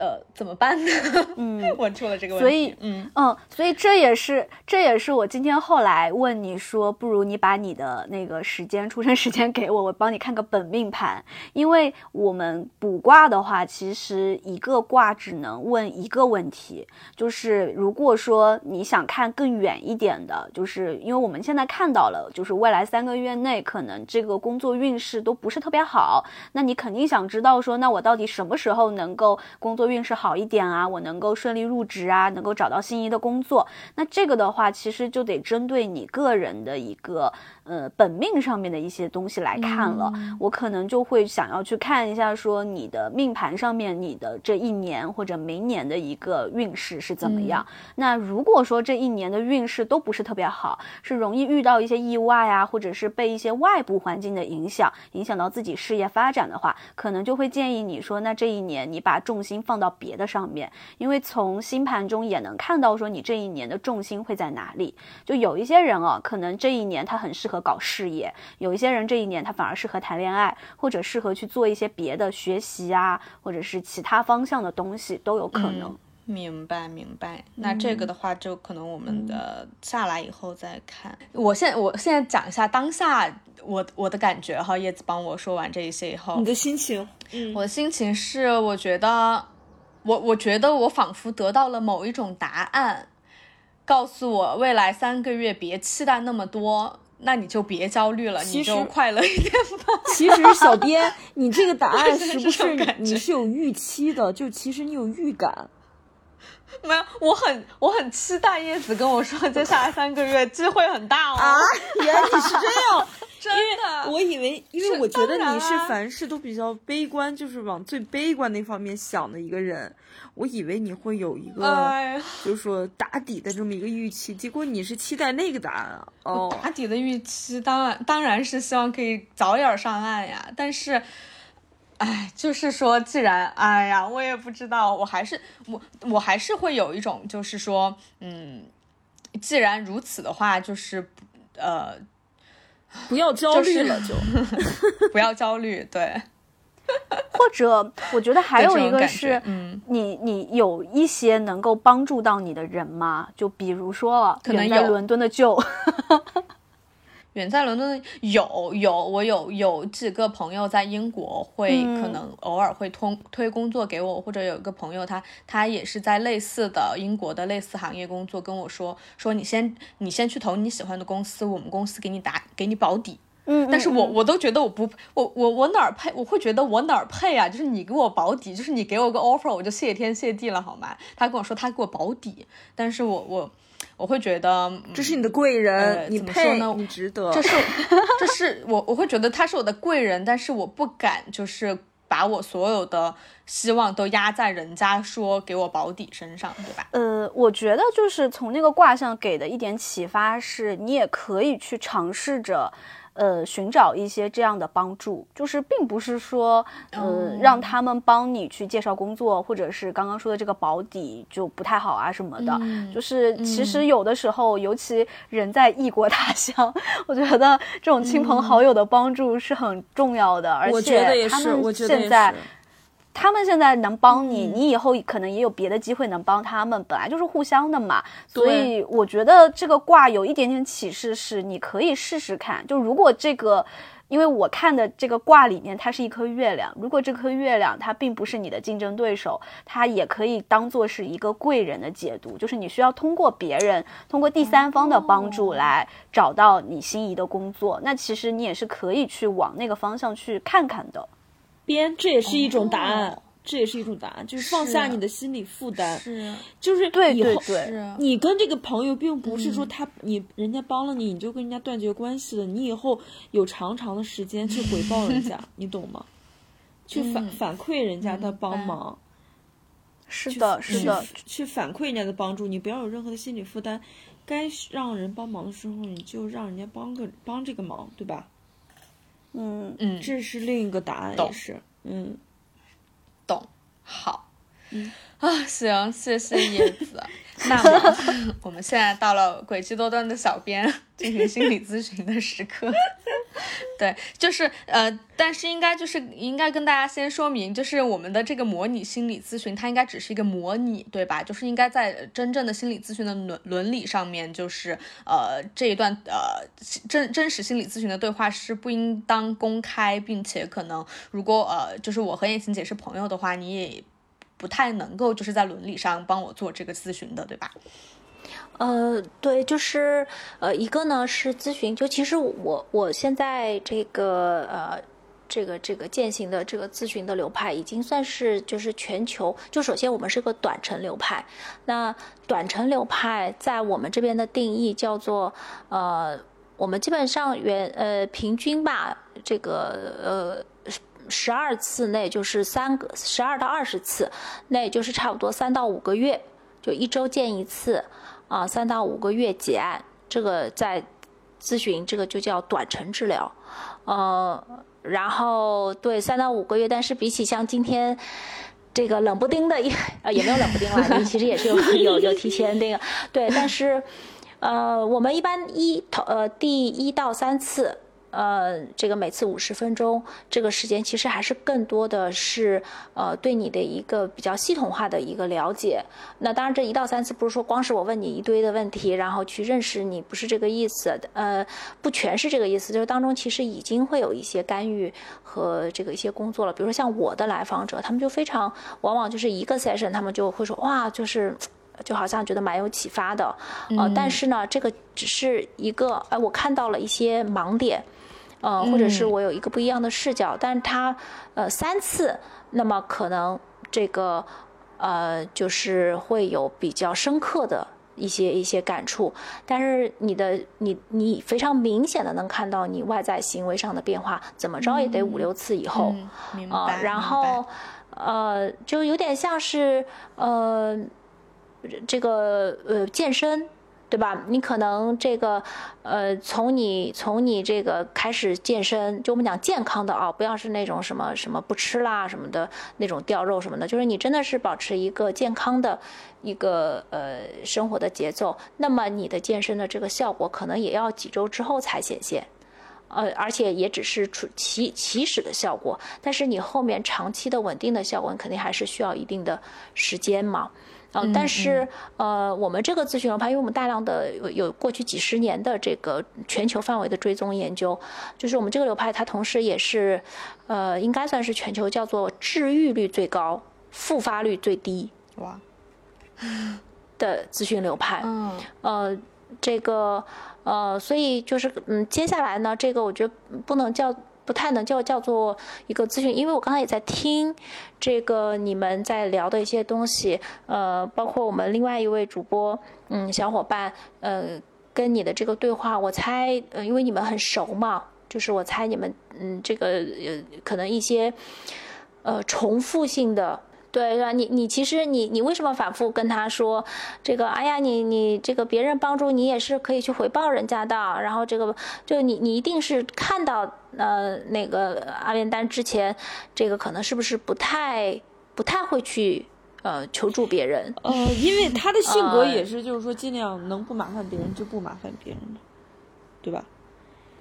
呃怎么办呢？嗯，问出了这个问题。所以嗯嗯，所以这也是这也是我今天后来问你说，不如你把你的那个时间出生时间给我，我帮你看个本命盘。因为我们卜卦的话，其实一个卦只能问一个问题，就是如果说你想看更远一点的，就是因为我们现在看到了，就是未来三个月内可能这个工作运势都不是特别好，那你肯定想知道说，那我到底什么时候能够工作运势好一点啊？我能够顺利入职啊，能够找到心仪的工作。那这个的话，其实就得针对你个人的一个呃本命上面的一些东西来看了。我可能就会想要去看一下，说你的命盘上面你的这一年或者明年的一个运势是怎么样。那如果说这一年的运势都不是特别好，是容易遇到一些意外啊，或者是被一些外部环境的影响，影响到自己事业发展的话，可能就会建议你说，那这一年你把重心放到别的上面，因为从星盘中也能看到说你这一年的重心会在哪里。就有一些人哦，可能这一年他很适合搞事业，有一些人这一年他反而适合谈恋爱，或者适合去做一些别的学习啊，或者是其他方向的东西都有可能。明白明白，那这个的话就可能我们的下来以后再看。我现我现在讲一下当下我我的感觉哈，叶子帮我说完这一些以后你，的心情，嗯，我的心情是，我觉得我我觉得我仿佛得到了某一种答案，告诉我未来三个月别期待那么多，那你就别焦虑了，你就快乐一点吧。其实小编，你这个答案 是是不是你是有预期的？就其实你有预感。没有，我很我很期待叶子跟我说，接下来三个月机会很大哦。原来你是这样，真的，我以为，因为我觉得你是啊凡事都比较悲观，就是往最悲观那方面想的一个人。我以为你会有一个，哎就是说打底的这么一个预期，结果你是期待那个答案啊。哦，打底的预期当然当然是希望可以早点上岸呀，但是，哎，就是说，既然哎呀，我也不知道，我还是我我还是会有一种就是说，嗯，既然如此的话，就是呃，不要焦虑了，就不要焦虑，对，或者我觉得还有一个是，嗯。你你有一些能够帮助到你的人吗？就比如说可能在伦敦的舅，远在伦敦有有我有有几个朋友在英国会、嗯可能偶尔会通推工作给我，或者有一个朋友他他也是在类似的英国的类似行业工作，跟我说说你先你先去投你喜欢的公司，我们公司给你打给你保底。嗯，但是我嗯我都觉得我不我我我哪儿配？我会觉得我哪儿配啊？就是你给我保底，就是你给我个 offer，我就谢天谢地了，好吗？他跟我说他给我保底，但是我我我会觉得嗯这是你的贵人，呃你配，怎么说呢你值得。这是 这是我我会觉得他是我的贵人，但是我不敢就是把我所有的希望都压在人家说给我保底身上，对吧？呃，我觉得就是从那个卦象给的一点启发是，你也可以去尝试着。呃，寻找一些这样的帮助，就是并不是说，呃，哦让他们帮你去介绍工作，或者是刚刚说的这个保底就不太好啊什么的。嗯就是其实有的时候，尤其人在异国他乡，我觉得这种亲朋好友的帮助是很重要的，而我觉得也是，且他们我觉得也现在是。他们现在能帮你，嗯你以后可能也有别的机会能帮他们，本来就是互相的嘛。所以我觉得这个卦有一点点启示，是你可以试试看。就如果这个，因为我看的这个卦里面，它是一颗月亮，如果这颗月亮它并不是你的竞争对手，它也可以当做是一个贵人的解读，就是你需要通过别人，通过第三方的帮助来找到你心仪的工作。那其实你也是可以去往那个方向去看看的。编，这也是一种答案，哦这也是一种答案，就是放下你的心理负担，是就是以后对对是你跟这个朋友并不是说嗯他、你人家帮了你，你就跟人家断绝关系了，你以后有长长的时间去回报人家，你懂吗？去反、嗯反馈人家的帮忙，是的，是的，去反馈人家的帮助，你不要有任何的心理负担。该让人帮忙的时候，你就让人家帮个帮这个忙，对吧？嗯。嗯，这是另一个答案，也是，嗯。懂。好，啊，行，谢谢叶子。那么我们现在到了诡计多端的小编进行心理咨询的时刻。对，就是呃，但是应该就是应该跟大家先说明，就是我们的这个模拟心理咨询，它应该只是一个模拟，对吧？就是应该在真正的心理咨询的伦伦理上面，就是呃这一段呃真真实心理咨询的对话是不应当公开，并且可能如果呃就是我和燕晴姐是朋友的话，你也不太能够就是在伦理上帮我做这个咨询的，对吧？呃，对，就是呃，一个呢是咨询，就其实我我现在这个呃，这个这个践行的这个咨询的流派，已经算是就是全球。就首先我们是个短程流派，那短程流派在我们这边的定义叫做呃，我们基本上原呃平均吧，这个呃十二次内就是三个十二到二十次，那也就是差不多三到五个月，就一周见一次。啊，三到五个月结案，这个在咨询，这个就叫短程治疗，呃，然后对三到五个月，但是比起像今天这个冷不丁的，也 呃也没有冷不丁了，其实也是有 有有提前那个，对，但是呃，我们一般一头呃第一到三次。呃，这个每次五十分钟，这个时间其实还是更多的是呃对你的一个比较系统化的一个了解。那当然，这一到三次不是说光是我问你一堆的问题，然后去认识你，不是这个意思。呃，不全是这个意思，就是当中其实已经会有一些干预和这个一些工作了。比如说像我的来访者，他们就非常往往就是一个 session，他们就会说哇，就是就好像觉得蛮有启发的。呃，但是呢，这个只是一个哎，我看到了一些盲点。呃，或者是我有一个不一样的视角，但是他呃三次，那么可能这个呃就是会有比较深刻的一些一些感触，但是你的你你非常明显的能看到你外在行为上的变化，怎么着也得五六次以后，啊，然后呃就有点像是呃这个呃健身。对吧？你可能这个，呃，从你从你这个开始健身，就我们讲健康的啊，不要是那种什么什么不吃啦什么的那种掉肉什么的，就是你真的是保持一个健康的一个呃生活的节奏，那么你的健身的这个效果可能也要几周之后才显现，呃，而且也只是初起起始的效果，但是你后面长期的稳定的效果，肯定还是需要一定的时间嘛。嗯，但是呃，我们这个咨询流派，因为我们大量的有有过去几十年的这个全球范围的追踪研究，就是我们这个流派，它同时也是，呃，应该算是全球叫做治愈率最高、复发率最低哇的咨询流派。嗯，呃，这个呃，所以就是嗯，接下来呢，这个我觉得不能叫。不太能叫叫做一个咨询，因为我刚才也在听这个你们在聊的一些东西，呃，包括我们另外一位主播，嗯，小伙伴，呃，跟你的这个对话，我猜，呃，因为你们很熟嘛，就是我猜你们，嗯，这个呃，可能一些，呃，重复性的。对，是吧？你你其实你你为什么反复跟他说这个？哎呀，你你这个别人帮助你也是可以去回报人家的。然后这个就你你一定是看到呃那个阿连丹之前，这个可能是不是不太不太会去呃求助别人？呃，因为他的 性格也是，就是说尽量能不麻烦别人就不麻烦别人的，对吧？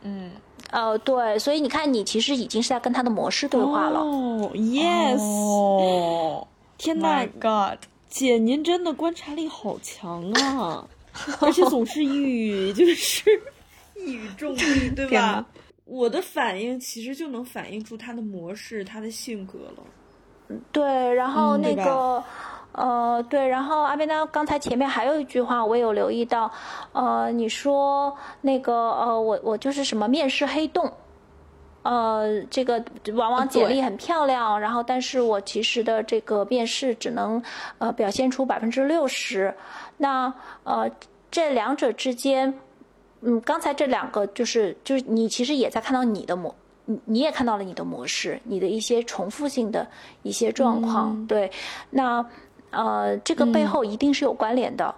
嗯，呃，对，所以你看，你其实已经是在跟他的模式对话了。哦，yes，哦，天呐 God，姐，您真的观察力好强啊，而且总是一语就是一语中的，对吧？我的反应其实就能反映出他的模式、他的性格了。对，然后那个。呃，对，然后阿贝娜刚才前面还有一句话，我有留意到，呃，你说那个呃，我我就是什么面试黑洞，呃，这个往往简历很漂亮，然后但是我其实的这个面试只能呃表现出百分之六十，那呃这两者之间，嗯，刚才这两个就是就是你其实也在看到你的模，你你也看到了你的模式，你的一些重复性的一些状况，对，那。呃，这个背后一定是有关联的，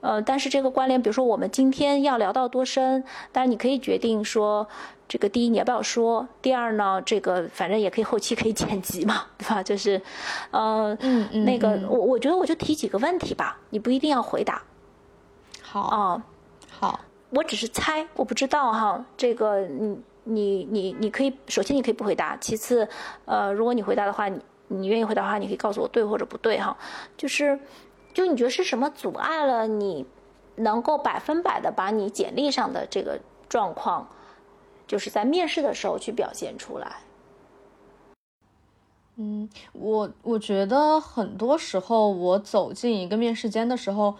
呃，但是这个关联，比如说我们今天要聊到多深，当然你可以决定说，这个第一你要不要说，第二呢，这个反正也可以后期可以剪辑嘛，对吧？就是，呃，嗯嗯那个嗯。我我觉得我就提几个问题吧，你不一定要回答。好，啊、好，我只是猜，我不知道哈。这个你你你你可以，首先你可以不回答，其次，呃，如果你回答的话，你你愿意回答的话，你可以告诉我对或者不对哈。就是，就你觉得是什么阻碍了你能够百分百的把你简历上的这个状况，就是在面试的时候去表现出来？嗯，我我觉得很多时候我走进一个面试间的时候，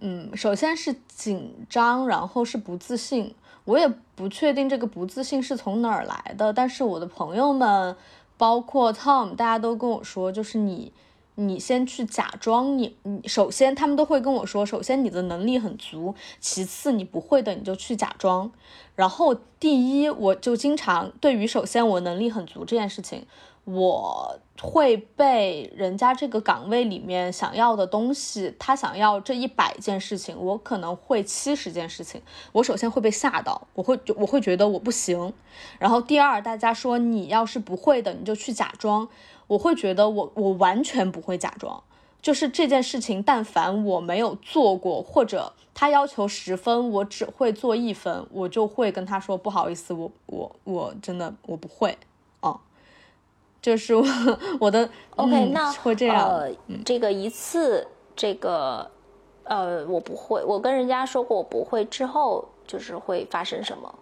嗯，首先是紧张，然后是不自信。我也不确定这个不自信是从哪儿来的，但是我的朋友们，包括 Tom，大家都跟我说，就是你，你先去假装你，你首先他们都会跟我说，首先你的能力很足，其次你不会的你就去假装。然后第一，我就经常对于首先我能力很足这件事情，我会被人家这个岗位里面想要的东西，他想要这一百件事情，我可能会七十件事情，我首先会被吓到，我会我会觉得我不行。然后第二，大家说你要是不会的，你就去假装，我会觉得我我完全不会假装。就是这件事情，但凡我没有做过，或者他要求十分，我只会做一分，我就会跟他说不好意思，我我我真的我不会，哦、就是我我的 OK，、嗯那会这样，呃，这个一次这个呃，我不会，我跟人家说过我不会之后，就是会发生什么？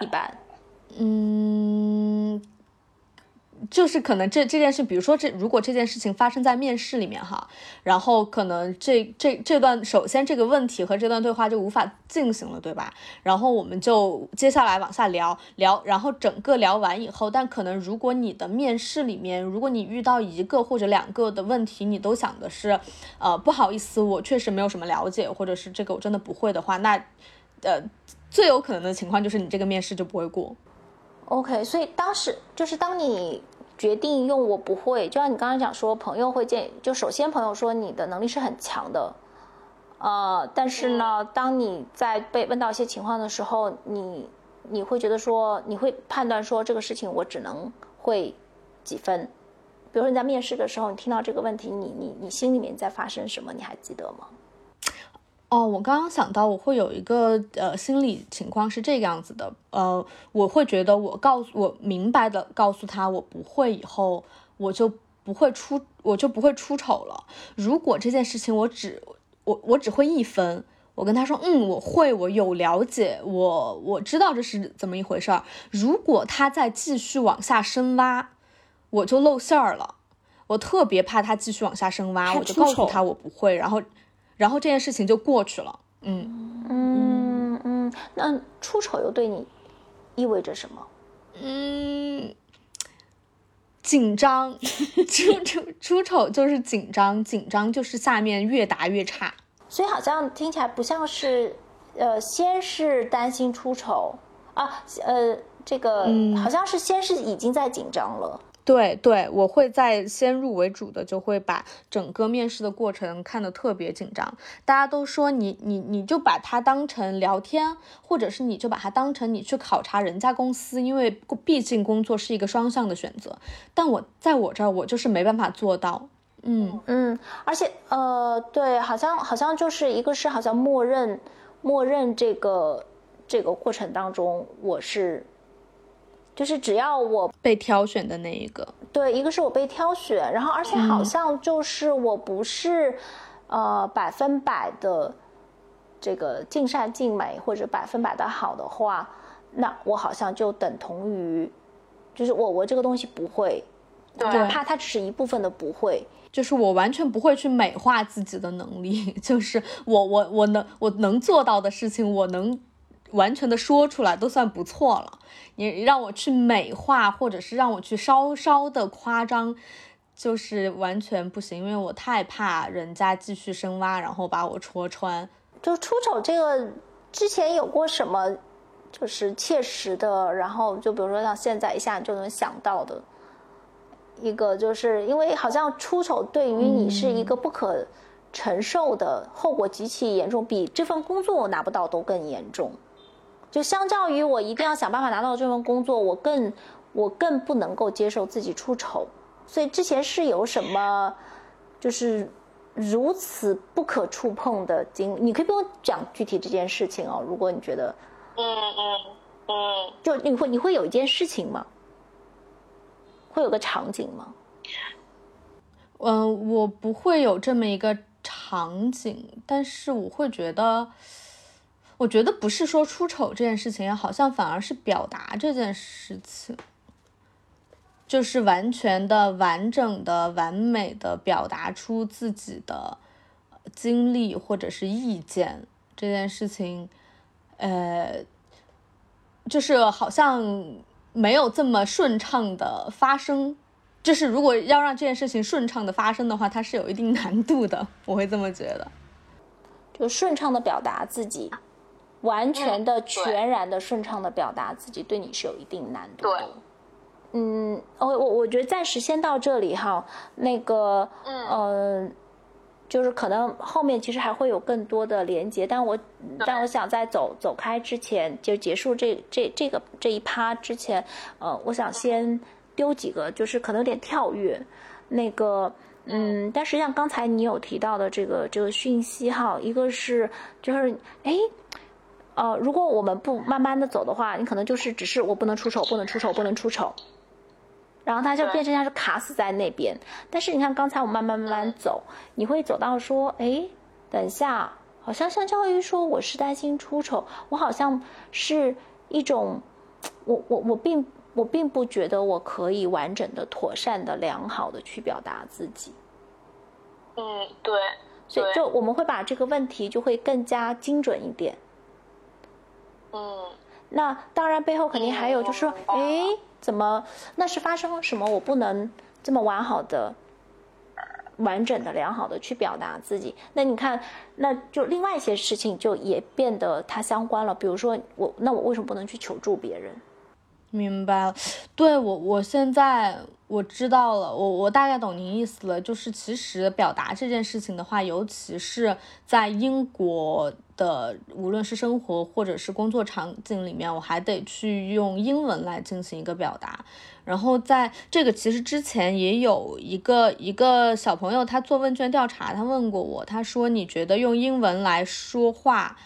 一般嗯，就是可能这这件事，比如说这如果这件事情发生在面试里面哈，然后可能这这这段首先这个问题和这段对话就无法进行了，对吧？然后我们就接下来往下聊聊，然后整个聊完以后，但可能如果你的面试里面，如果你遇到一个或者两个的问题，你都想的是，呃，不好意思，我确实没有什么了解，或者是这个我真的不会的话，那呃，最有可能的情况就是你这个面试就不会过。OK，所以当时就是当你决定用我不会，就像你刚刚讲说，朋友会建议，就首先朋友说你的能力是很强的，呃，但是呢，当你在被问到一些情况的时候，你你会觉得说，你会判断说这个事情我只能会几分。比如说你在面试的时候，你听到这个问题，你你你心里面在发生什么？你还记得吗？哦，我刚刚想到，我会有一个呃心理情况是这个样子的，呃，我会觉得我告诉我明白的告诉他我不会以后，我就不会出我就不会出丑了。如果这件事情我只我我只会一分，我跟他说嗯我会，我有了解，我我知道这是怎么一回事儿。如果他再继续往下深挖，我就露馅儿了。我特别怕他继续往下深挖，我就告诉他我不会，然后然后这件事情就过去了。嗯嗯嗯，那出丑又对你意味着什么？嗯，紧张，出出出丑就是紧张，紧张就是下面越答越差。所以好像听起来不像是，呃，先是担心出丑啊，呃，这个、嗯好像是先是已经在紧张了。对对，我会在先入为主的，就会把整个面试的过程看得特别紧张。大家都说你你你就把它当成聊天，或者是你就把它当成你去考察人家公司，因为毕竟工作是一个双向的选择。但我在我这儿，我就是没办法做到。嗯嗯，而且呃，对，好像好像就是一个是好像默认默认这个这个过程当中我是，就是只要我被挑选的那一个，对，一个是我被挑选，然后而且好像就是我不是、呃百分百的这个尽善尽美或者百分百的好的话，那我好像就等同于就是我我这个东西不会，哪怕它只是一部分的不会。就是我完全不会去美化自己的能力，就是我我我能我能做到的事情，我能完全的说出来都算不错了。你让我去美化，或者是让我去稍稍的夸张，就是完全不行，因为我太怕人家继续深挖，然后把我戳穿。就出丑这个之前有过什么就是切实的，然后就比如说像现在一下就能想到的一个，就是因为好像出丑对于你是一个不可承受的后果极其严重，比这份工作我拿不到都更严重。就相较于我一定要想办法拿到这份工作，我更我更不能够接受自己出丑。所以之前是有什么，就是如此不可触碰的经历，你可以跟我讲具体这件事情哦。如果你觉得，嗯嗯嗯，就你会你会有一件事情吗？会有个场景吗？嗯，我不会有这么一个场景，但是我会觉得，我觉得不是说出丑这件事情，好像反而是表达这件事情，就是完全的、完整的、完美的表达出自己的经历或者是意见这件事情，呃，就是好像没有这么顺畅的发生。就是如果要让这件事情顺畅的发生的话，它是有一定难度的，我会这么觉得。就顺畅的表达自己，完全的、全然的顺畅的表达自己，对你是有一定难度的。嗯，我我我觉得暂时先到这里哈。那个，嗯，就是可能后面其实还会有更多的连接，但我但我想在走走开之前，就结束这这这个这一趴之前，呃，我想先。丢几个，就是可能有点跳跃，那个，嗯，但实际上刚才你有提到的这个这个讯息哈，一个是就是，哎，呃，如果我们不慢慢的走的话，你可能就是只是我不能出丑，不能出丑，不能出丑，然后它就变成像是卡死在那边。但是你看刚才我慢慢慢慢走，你会走到说，哎，等一下，好像相较于说我是担心出丑，我好像是一种，我我我并。我并不觉得我可以完整的、妥善的、良好的去表达自己。嗯，对，所以就我们会把这个问题就会更加精准一点。嗯，那当然背后肯定还有就是说，哎，怎么那是发生了什么？我不能这么完好的、完整的、良好的去表达自己。那你看，那就另外一些事情就也变得它相关了。比如说我，那我为什么不能去求助别人？明白了，对我，我现在我知道了，我我大概懂您意思了。就是其实表达这件事情的话，尤其是在英国的，无论是生活或者是工作场景里面，我还得去用英文来进行一个表达。然后在这个其实之前也有一个一个小朋友，他做问卷调查，他问过我，他说你觉得用英文来说话，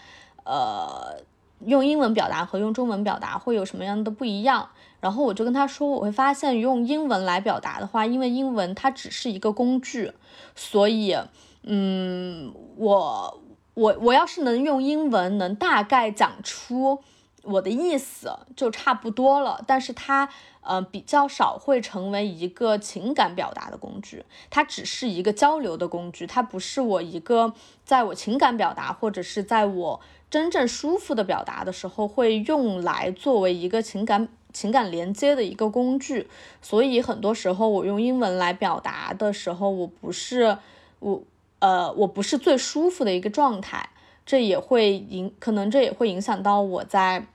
呃。用英文表达和用中文表达会有什么样的不一样？然后我就跟他说，我会发现用英文来表达的话，因为英文它只是一个工具，所以，嗯，我我我要是能用英文能大概讲出我的意思就差不多了。但是它呃比较少会成为一个情感表达的工具，它只是一个交流的工具，它不是我一个在我情感表达或者是在我。真正舒服的表达的时候，会用来作为一个情感情感连接的一个工具。所以很多时候，我用英文来表达的时候，我不是我呃，我不是最舒服的一个状态。这也会影，可能这也会影响到我在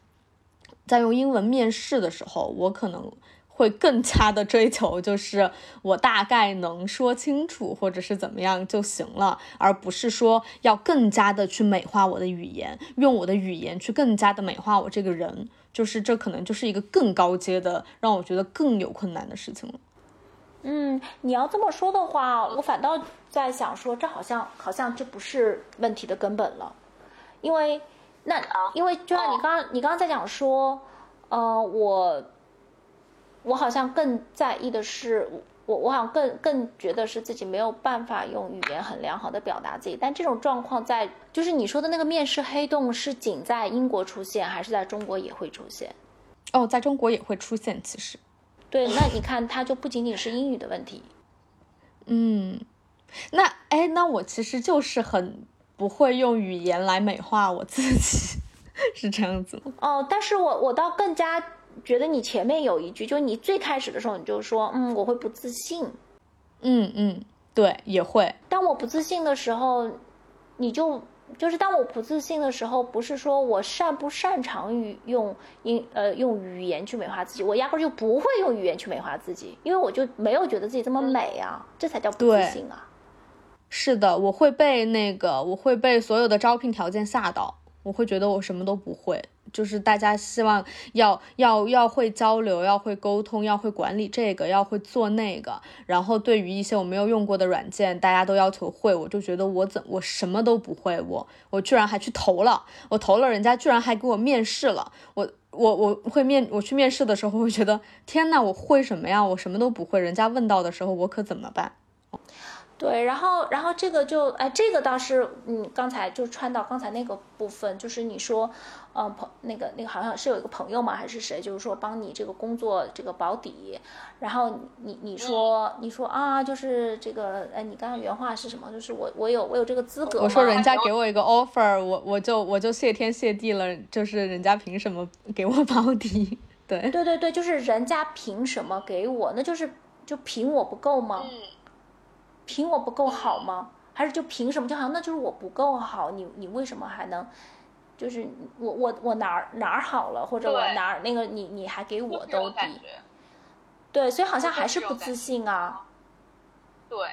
在用英文面试的时候，我可能。会更加的追求，就是我大概能说清楚，或者是怎么样就行了，而不是说要更加的去美化我的语言，用我的语言去更加的美化我这个人，就是这可能就是一个更高阶的，让我觉得更有困难的事情了。嗯，你要这么说的话，我反倒在想说，这好像好像这不是问题的根本了，因为那因为就像你刚刚你刚刚在讲说，呃，我。我好像更在意的是，我我好像更更觉得是自己没有办法用语言很良好的表达自己。但这种状况在，就是你说的那个面试黑洞，是仅在英国出现，还是在中国也会出现？哦，在中国也会出现。其实，对，那你看，它就不仅仅是英语的问题。嗯，那哎，那我其实就是很不会用语言来美化我自己，是这样子吗？哦，但是我我倒更加。觉得你前面有一句，就你最开始的时候你就说，嗯，我会不自信，嗯嗯，对，也会。当我不自信的时候，你就就是当我不自信的时候，不是说我擅不擅长于用英呃用语言去美化自己，我压根就不会用语言去美化自己，因为我就没有觉得自己这么美啊，这才叫不自信啊。是的，我会被那个，我会被所有的招聘条件吓到，我会觉得我什么都不会。就是大家希望要要要会交流，要会沟通，要会管理这个，要会做那个。然后对于一些我没有用过的软件，大家都要求会，我就觉得我怎我什么都不会，我我居然还去投了，我投了，人家居然还给我面试了，我我我会面我去面试的时候会觉得天呐，我会什么呀？我什么都不会，人家问到的时候我可怎么办？对，然后，然后这个就，哎，这个倒是，嗯，刚才就穿到刚才那个部分，就是你说，嗯，朋那个那个好像是有一个朋友嘛，还是谁，就是说帮你这个工作这个保底，然后你你说你说啊，就是这个，哎，你刚刚原话是什么？就是我我有我有这个资格。我说人家给我一个 offer，我我就我就谢天谢地了，就是人家凭什么给我保底？对对对对，就是人家凭什么给我？那就是就凭我不够吗？凭我不够好吗？还是就凭什么？就好像那就是我不够好，你你为什么还能，就是我我我哪儿哪儿好了，或者我哪儿那个你你还给我兜底？对，所以好像还是不自信啊。对。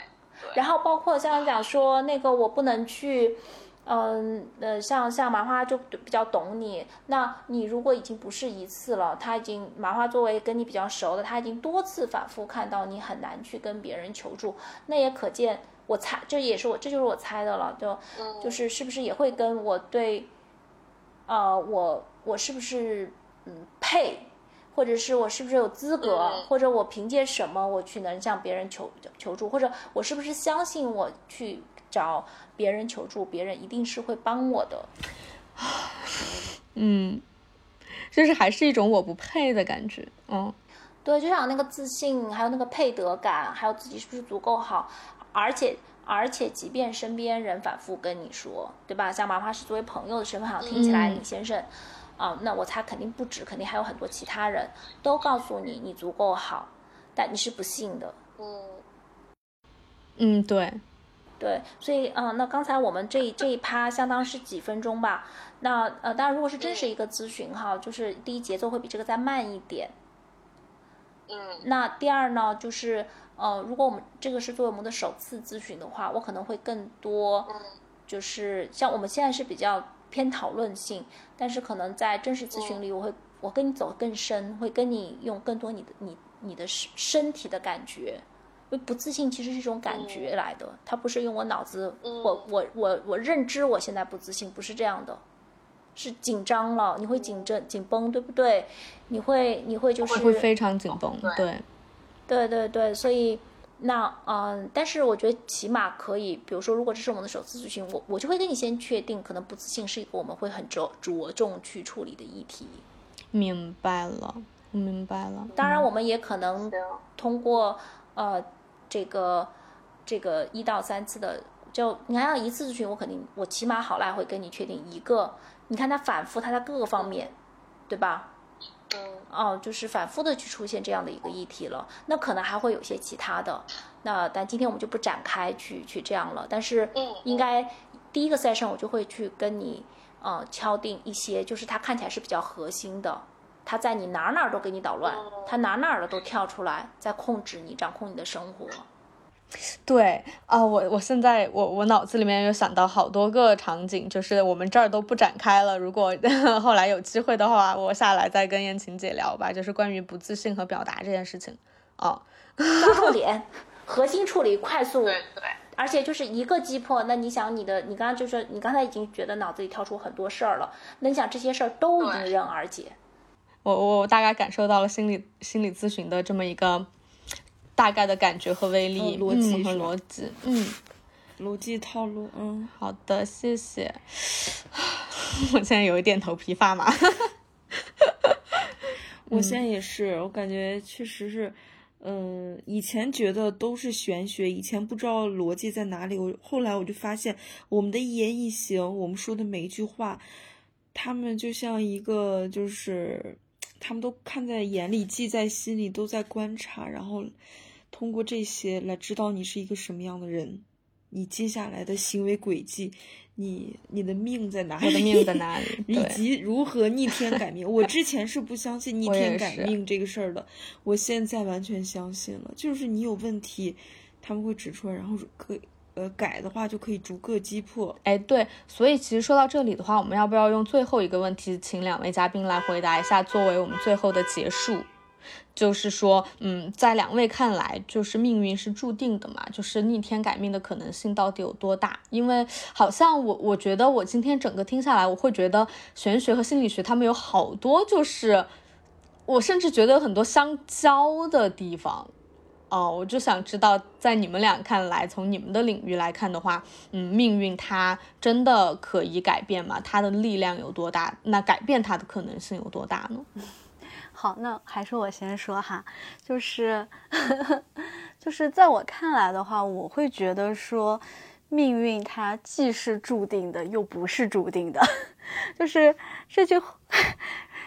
然后包括像讲说那个我不能去。嗯呃，像像麻花就比较懂你。那你如果已经不是一次了，他已经麻花作为跟你比较熟的，他已经多次反复看到你很难去跟别人求助，那也可见我猜，这也是我这就是我猜的了，就就是是不是也会跟我对，呃，我我是不是嗯配，或者是我是不是有资格，或者我凭借什么我去能向别人求求助，或者我是不是相信我去。找别人求助，别人一定是会帮我的。嗯，就是还是一种我不配的感觉。嗯，对，就像那个自信，还有那个配得感，还有自己是不是足够好，而且而且，即便身边人反复跟你说，对吧？像麻花是作为朋友的身份，好像听起来李先生，啊，那我猜肯定不止，肯定还有很多其他人都告诉你你足够好，但你是不信的。嗯，嗯，对。对，所以嗯，那刚才我们这这一趴相当是几分钟吧？那呃，当然，如果是真实一个咨询哈，就是第一节奏会比这个再慢一点。嗯。那第二呢，就是呃，如果我们这个是作为我们的首次咨询的话，我可能会更多，就是像我们现在是比较偏讨论性，但是可能在真实咨询里，我会我跟你走更深，会跟你用更多你的你你的身身体的感觉。不自信其实是一种感觉来的，它不是用我脑子，我我我我认知我现在不自信，不是这样的，是紧张了，你会紧张紧绷，对不对？你会你会就是会非常紧绷，对，对对对，所以那嗯，但是我觉得起码可以，比如说如果这是我们的首次咨询，我我就会跟你先确定，可能不自信是一个我们会很着着重去处理的议题。明白了，我明白了。当然，我们也可能通过呃。这个这个一到三次的，就你还要一次咨询，我肯定我起码好赖会跟你确定一个。你看他反复，他在各个方面，对吧？嗯。哦，就是反复的去出现这样的一个议题了。那可能还会有些其他的，那但今天我们就不展开去去这样了。但是，应该第一个 session 我就会去跟你，呃，敲定一些，就是它看起来是比较核心的。他在你哪哪都给你捣乱，他哪哪的都跳出来，在控制你，掌控你的生活。对啊，我我现在我我脑子里面有想到好多个场景，就是我们这儿都不展开了。如果 后来有机会的话，我下来再跟燕晴姐聊吧，就是关于不自信和表达这件事情。哦，抓重 点，核心处理，快速。对对。而且就是一个击破，那你想你的，你刚刚就说你刚才已经觉得脑子里跳出很多事儿了，那你想这些事儿都迎刃而解。我我大概感受到了心理心理咨询的这么一个大概的感觉和威力，逻辑和逻辑，嗯，逻辑套路，嗯，好的，谢谢。我现在有一点头皮发麻，我现在也是，我感觉确实是，嗯，以前觉得都是玄学，以前不知道逻辑在哪里，我后来我就发现，我们的一言一行，我们说的每一句话，他们就像一个就是。他们都看在眼里，记在心里，都在观察，然后通过这些来知道你是一个什么样的人，你接下来的行为轨迹，你你的命在哪里？我的命在哪里？以及如何逆天改命？我之前是不相信逆 天改命这个事儿的，我现在完全相信了。就是你有问题，他们会指出来，然后可呃改的话，就可以逐个击破。哎，对，所以其实说到这里的话，我们要不要用最后一个问题，请两位嘉宾来回答一下，作为我们最后的结束？就是说，嗯，在两位看来，就是命运是注定的嘛？就是逆天改命的可能性到底有多大？因为好像我我觉得我今天整个听下来，我会觉得玄学和心理学他们有好多，就是我甚至觉得有很多相交的地方。哦，我就想知道，在你们俩看来，从你们的领域来看的话，嗯，命运它真的可以改变吗？它的力量有多大？那改变它的可能性有多大呢？好，那还是我先说哈，就是 就是在我看来的话，我会觉得说，命运它既是注定的，又不是注定的，就是这句话。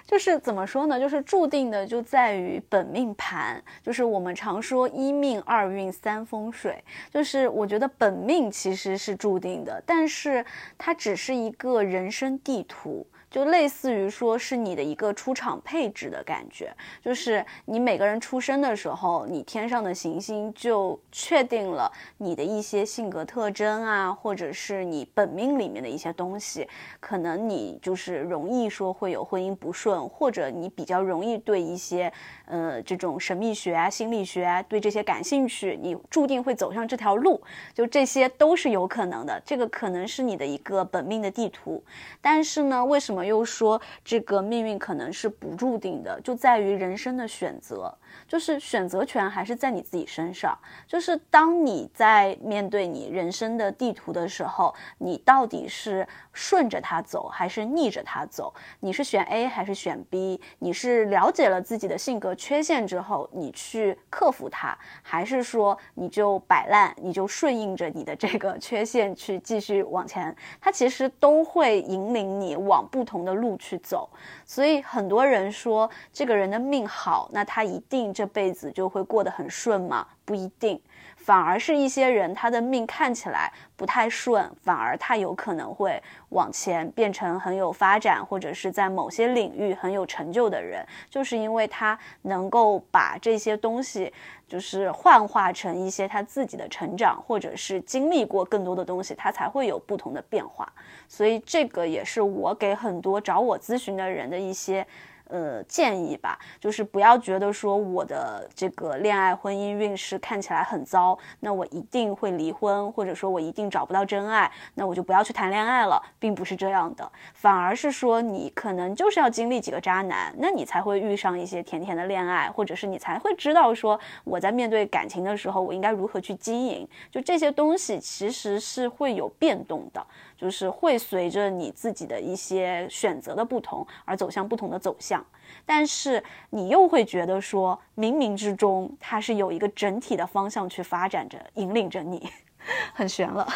就是怎么说呢？就是注定的就在于本命盘，就是我们常说一命二运三风水。就是我觉得本命其实是注定的，但是它只是一个人生地图。就类似于说是你的一个出场配置的感觉，就是你每个人出生的时候，你天上的行星就确定了你的一些性格特征啊，或者是你本命里面的一些东西，可能你就是容易说会有婚姻不顺，或者你比较容易对一些呃这种神秘学啊、心理学啊对这些感兴趣，你注定会走上这条路，就这些都是有可能的。这个可能是你的一个本命的地图，但是呢，为什么？我们又说这个命运可能是不注定的，就在于人生的选择。就是选择权还是在你自己身上。就是当你在面对你人生的地图的时候，你到底是顺着它走还是逆着它走？你是选 A 还是选 B？你是了解了自己的性格缺陷之后，你去克服它，还是说你就摆烂，你就顺应着你的这个缺陷去继续往前？它其实都会引领你往不同的路去走。所以很多人说这个人的命好，那他一定这辈子就会过得很顺吗？不一定，反而是一些人他的命看起来不太顺，反而他有可能会往前变成很有发展，或者是在某些领域很有成就的人，就是因为他能够把这些东西就是幻化成一些他自己的成长，或者是经历过更多的东西，他才会有不同的变化。所以这个也是我给很多找我咨询的人的一些。呃，建议吧，就是不要觉得说我的这个恋爱婚姻运势看起来很糟，那我一定会离婚，或者说我一定找不到真爱，那我就不要去谈恋爱了，并不是这样的，反而是说你可能就是要经历几个渣男，那你才会遇上一些甜甜的恋爱，或者是你才会知道说我在面对感情的时候，我应该如何去经营，就这些东西其实是会有变动的。就是会随着你自己的一些选择的不同而走向不同的走向，但是你又会觉得说，冥冥之中它是有一个整体的方向去发展着，引领着你，很悬了，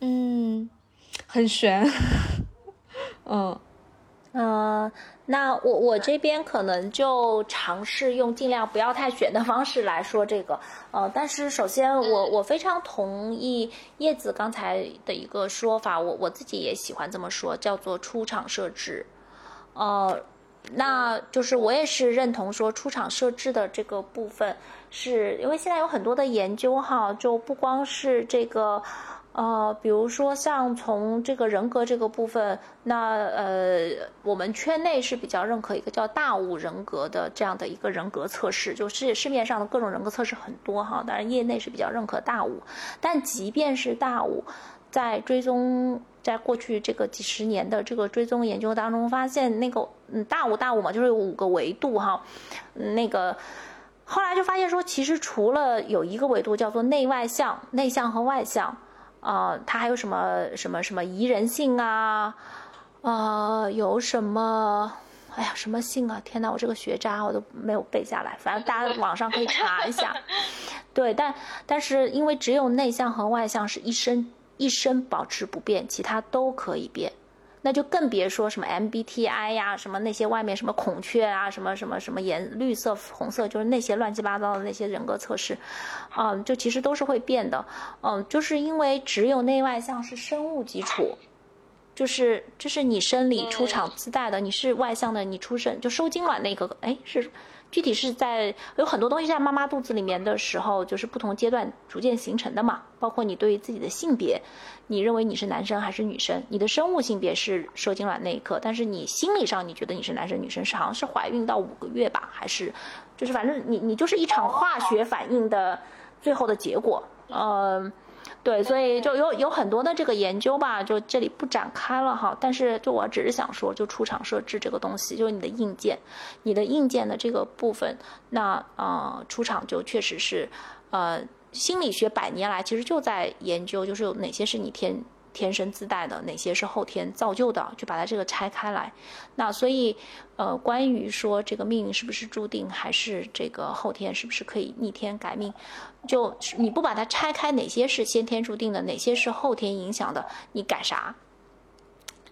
嗯，很悬，嗯。嗯，那我我这边可能就尝试用尽量不要太卷的 方式来说这个，呃，但是首先我我非常同意叶子刚才的一个说法，我我自己也喜欢这么说，叫做出厂设置，呃，那就是我也是认同说出厂设置的这个部分，是因为现在有很多的研究哈，就不光是这个。呃，比如说像从这个人格这个部分，那呃，我们圈内是比较认可一个叫大五人格的这样的一个人格测试，就是市面上的各种人格测试很多哈，当然业内是比较认可大五，但即便是大五，在追踪在过去这个几十年的这个追踪研究当中，发现那个嗯大五大五嘛，就是有五个维度哈，那个后来就发现说，其实除了有一个维度叫做内外向，内向和外向。啊，它还有什么什么什么宜人性啊？呃，有什么？哎呀，什么性啊？天哪，我这个学渣我都没有背下来。反正大家网上可以查一下。对，但但是因为只有内向和外向是一生一生保持不变，其他都可以变。那就更别说什么 MBTI 呀，什么那些外面什么孔雀啊，什么什么什么颜绿色、红色，就是那些乱七八糟的那些人格测试，嗯，就其实都是会变的，嗯，就是因为只有内外向是生物基础，就是这是你生理出厂自带的，你是外向的，你出生就受精卵那个，哎是。具体是在有很多东西在妈妈肚子里面的时候，就是不同阶段逐渐形成的嘛。包括你对于自己的性别，你认为你是男生还是女生？你的生物性别是受精卵那一刻，但是你心理上你觉得你是男生女生，是好像是怀孕到五个月吧，还是就是反正你你就是一场化学反应的最后的结果。嗯，对，所以就有有很多的这个研究吧，就这里不展开了哈。但是就我只是想说，就出厂设置这个东西，就是你的硬件，你的硬件的这个部分，那呃出厂就确实是，呃心理学百年来其实就在研究，就是有哪些是你天天生自带的，哪些是后天造就的，就把它这个拆开来。那所以呃关于说这个命运是不是注定，还是这个后天是不是可以逆天改命？就你不把它拆开，哪些是先天注定的，哪些是后天影响的，你改啥？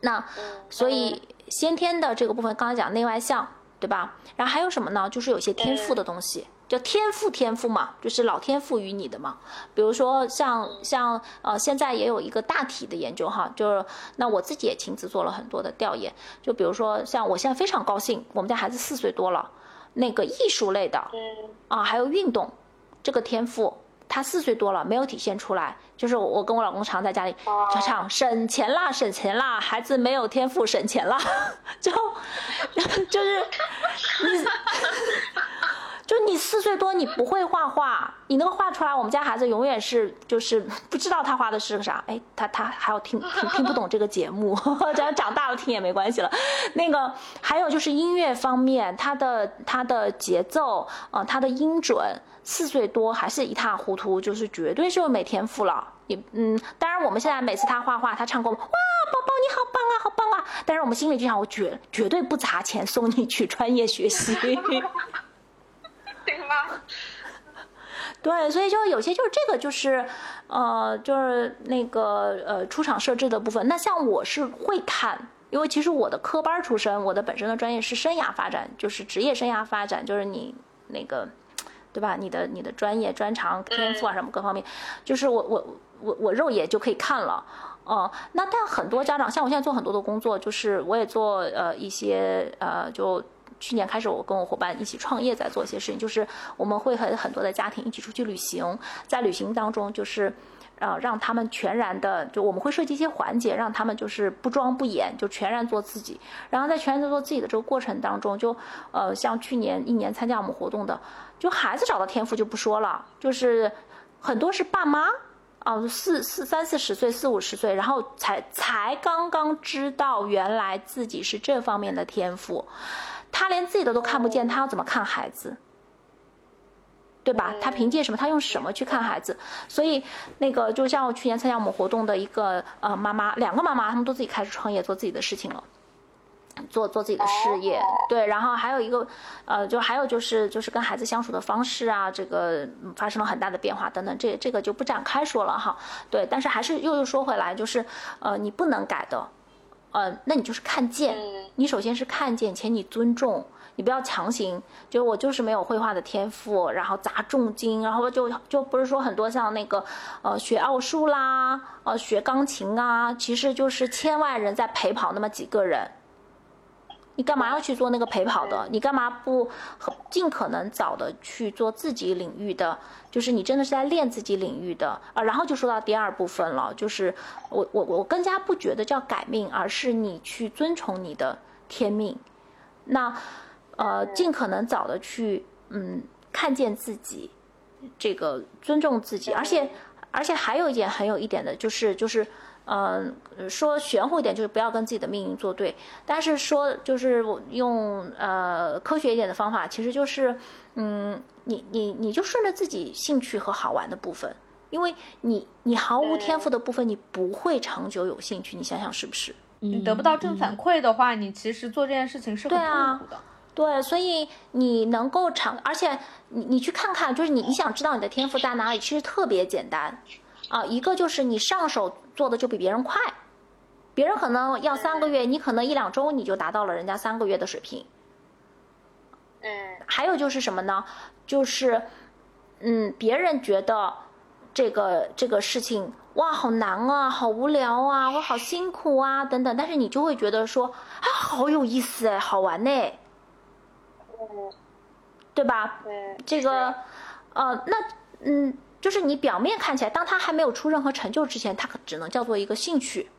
那所以先天的这个部分，刚才讲内外向，对吧？然后还有什么呢？就是有些天赋的东西，叫天赋天赋嘛，就是老天赋予你的嘛。比如说像像呃，现在也有一个大体的研究哈，就是那我自己也亲自做了很多的调研。就比如说像我现在非常高兴，我们家孩子四岁多了，那个艺术类的，啊，还有运动。这个天赋，他四岁多了没有体现出来，就是我我跟我老公常在家里就唱省钱啦省钱啦，孩子没有天赋省钱啦，就 就是你 就你四岁多你不会画画，你能画出来，我们家孩子永远是就是不知道他画的是个啥，哎，他他还要听听听不懂这个节目，只要长大了听也没关系了。那个还有就是音乐方面，他的他的节奏啊，他的音准。四岁多还是一塌糊涂，就是绝对是没天赋了。也嗯，当然我们现在每次他画画，他唱歌，哇，宝宝你好棒啊，好棒啊！但是我们心里就想，我绝绝对不砸钱送你去专业学习。对吗？对，所以就有些就是这个就是，呃，就是那个呃出厂设置的部分。那像我是会看，因为其实我的科班出身，我的本身的专业是生涯发展，就是职业生涯发展，就是你那个。对吧？你的你的专业专长、天赋啊什么各方面，就是我我我我肉眼就可以看了，哦，那但很多家长，像我现在做很多的工作，就是我也做呃一些呃，就去年开始我跟我伙伴一起创业，在做一些事情，就是我们会和很多的家庭一起出去旅行，在旅行当中就是。呃，让他们全然的，就我们会设计一些环节，让他们就是不装不演，就全然做自己。然后在全然做自己的这个过程当中，就呃，像去年一年参加我们活动的，就孩子找到天赋就不说了，就是很多是爸妈啊，四四三四十岁、四五十岁，然后才才刚刚知道原来自己是这方面的天赋，他连自己的都看不见，他要怎么看孩子？对吧？他凭借什么？他用什么去看孩子？所以那个就像我去年参加我们活动的一个呃妈妈，两个妈妈，他们都自己开始创业，做自己的事情了，做做自己的事业。对，然后还有一个呃，就还有就是就是跟孩子相处的方式啊，这个发生了很大的变化等等，这这个就不展开说了哈。对，但是还是又又说回来，就是呃，你不能改的，呃，那你就是看见，你首先是看见，且你尊重。你不要强行，就我就是没有绘画的天赋，然后砸重金，然后就就不是说很多像那个，呃，学奥数啦，呃，学钢琴啊，其实就是千万人在陪跑那么几个人，你干嘛要去做那个陪跑的？你干嘛不尽可能早的去做自己领域的？就是你真的是在练自己领域的啊。然后就说到第二部分了，就是我我我更加不觉得叫改命，而是你去遵从你的天命，那。呃，尽可能早的去，嗯，看见自己，这个尊重自己，而且，而且还有一点很有一点的，就是，就是，嗯，说玄乎一点，就是不要跟自己的命运作对。但是说，就是用呃科学一点的方法，其实就是，嗯，你你你就顺着自己兴趣和好玩的部分，因为你你毫无天赋的部分，你不会长久有兴趣。你想想是不是？你得不到正反馈的话，你其实做这件事情是很痛苦的。对，所以你能够长，而且你你去看看，就是你你想知道你的天赋在哪里，其实特别简单，啊，一个就是你上手做的就比别人快，别人可能要三个月，你可能一两周你就达到了人家三个月的水平。嗯，还有就是什么呢？就是，嗯，别人觉得这个这个事情哇好难啊，好无聊啊，我好辛苦啊等等，但是你就会觉得说啊好有意思哎，好玩呢。对吧？嗯，这个，呃，那嗯，就是你表面看起来，当他还没有出任何成就之前，他可只能叫做一个兴趣。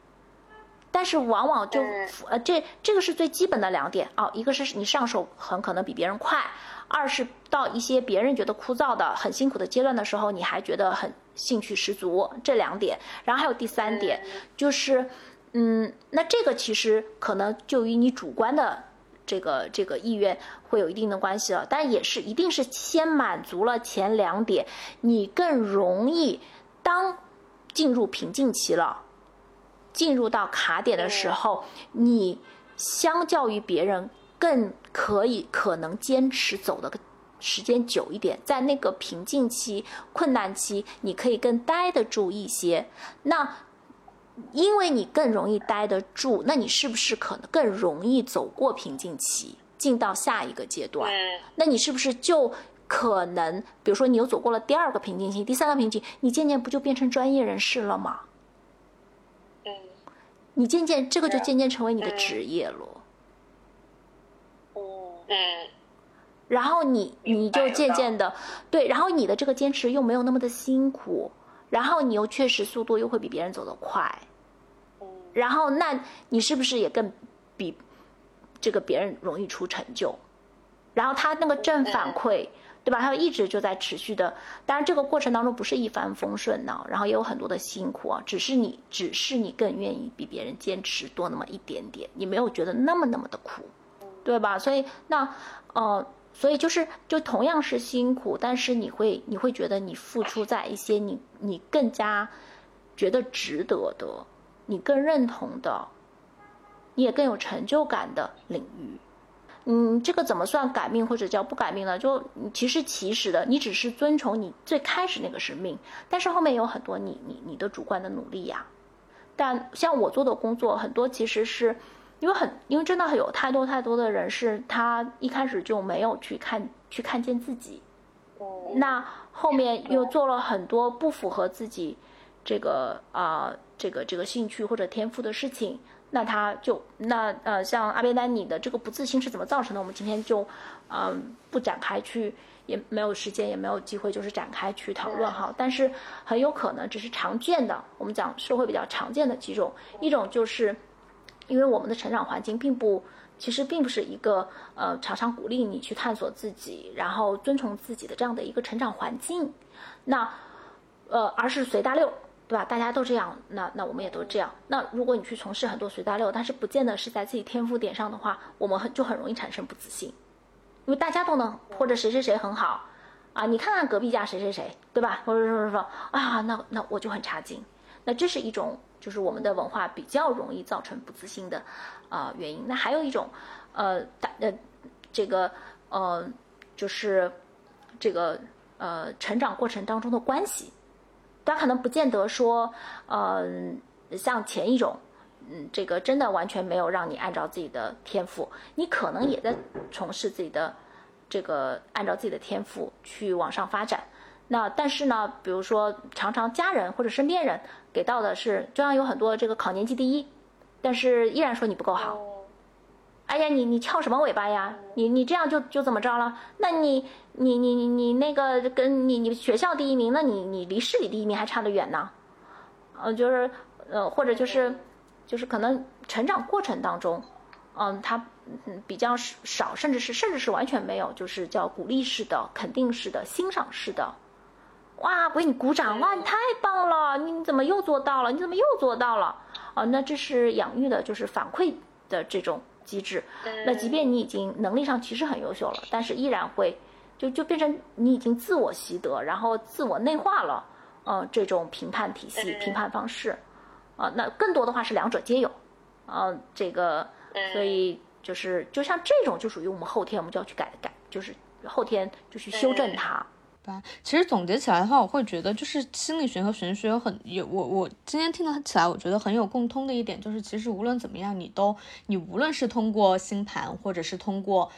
但是往往就嗯呃，这这个是最基本的两点啊，一个是你上手很可能比别人快，二是到一些别人觉得枯燥的、很辛苦的阶段的时候，你还觉得很兴趣十足，这两点。然后还有第三点，就是，嗯，那这个其实可能就与你主观的这个这个意愿会有一定的关系了，但也是一定是先满足了前两点，你更容易当进入瓶颈期了。进入到卡点的时候，你相较于别人更可以可能坚持走的时间久一点，在那个瓶颈期、困难期，你可以更待得住一些。那因为你更容易待得住，那你是不是可能更容易走过瓶颈期，进到下一个阶段？嗯那你是不是就可能，比如说你又走过了第二个瓶颈期、第三个瓶颈，你渐渐不就变成专业人士了吗？嗯你渐渐这个就渐渐成为你的嗯职业了。然后你你就渐渐的对，然后你的这个坚持又没有那么的辛苦，然后你又确实速度又会比别人走得快，嗯然后那你是不是也更比这个别人容易出成就？然后他那个正反馈，对吧？他一直就在持续的，当然这个过程当中不是一帆风顺的，然后也有很多的辛苦啊，只是你只是你更愿意比别人坚持多那么一点点，你没有觉得那么那么的苦，对吧？所以那呃。所以就是，就同样是辛苦，但是你会你会觉得你付出在一些你你更加觉得值得的，你更认同的，你也更有成就感的领域。嗯，这个怎么算改命或者叫不改命呢？就其实其实的，你只是遵从你最开始那个是命，但是后面有很多你你你的主观的努力呀。但像我做的工作，很多其实是。因为很，因为真的有太多太多的人是他一开始就没有去看去看见自己，嗯那后面又做了很多不符合自己这个啊、这个这个兴趣或者天赋的事情，那他就那呃像阿贝丹尼的这个不自信是怎么造成的？我们今天就嗯、不展开去，也没有时间也没有机会就是展开去讨论哈。但是很有可能只是常见的，我们讲社会比较常见的几种，一种就是。因为我们的成长环境并不，其实并不是一个呃常常鼓励你去探索自己，然后遵从自己的这样的一个成长环境，那呃而是随大溜，对吧？大家都这样，那那我们也都这样。那如果你去从事很多随大溜，但是不见得是在自己天赋点上的话，我们很就很容易产生不自信，因为大家都能或者谁谁谁很好啊，你看看隔壁家谁谁谁，对吧？或者说说啊，那那我就很差劲，那这是一种。就是我们的文化比较容易造成不自信的，啊、原因。那还有一种，呃，大呃，这个呃，就是这个呃成长过程当中的关系，它可能不见得说，呃，像前一种，嗯，这个真的完全没有让你按照自己的天赋，你可能也在从事自己的这个按照自己的天赋去往上发展。那但是呢，比如说常常家人或者身边人给到的是，就像有很多这个考年级第一，但是依然说你不够好。哎呀，你你翘什么尾巴呀？你你这样就就怎么着了？那你你你你你那个跟你你学校第一名，那你你离市里第一名还差得远呢。呃，就是呃，或者就是就是可能成长过程当中，嗯，他嗯比较少，甚至是甚至是完全没有，就是叫鼓励式的、肯定式的、欣赏式的。哇，为你鼓掌！哇，你太棒了！你怎么又做到了？你怎么又做到了？啊，那这是养育的，就是反馈的这种机制。那即便你已经能力上其实很优秀了，但是依然会就就变成你已经自我习得，然后自我内化了，呃，这种评判体系、评判方式。啊，那更多的话是两者皆有。啊，这个，所以就是就像这种就属于我们后天我们就要去改改，就是后天就去修正它。其实总结起来的话，我会觉得就是心理学和玄学有很有我我今天听得起来，我觉得很有共通的一点就是，其实无论怎么样，你都你无论是通过星盘，或者是通过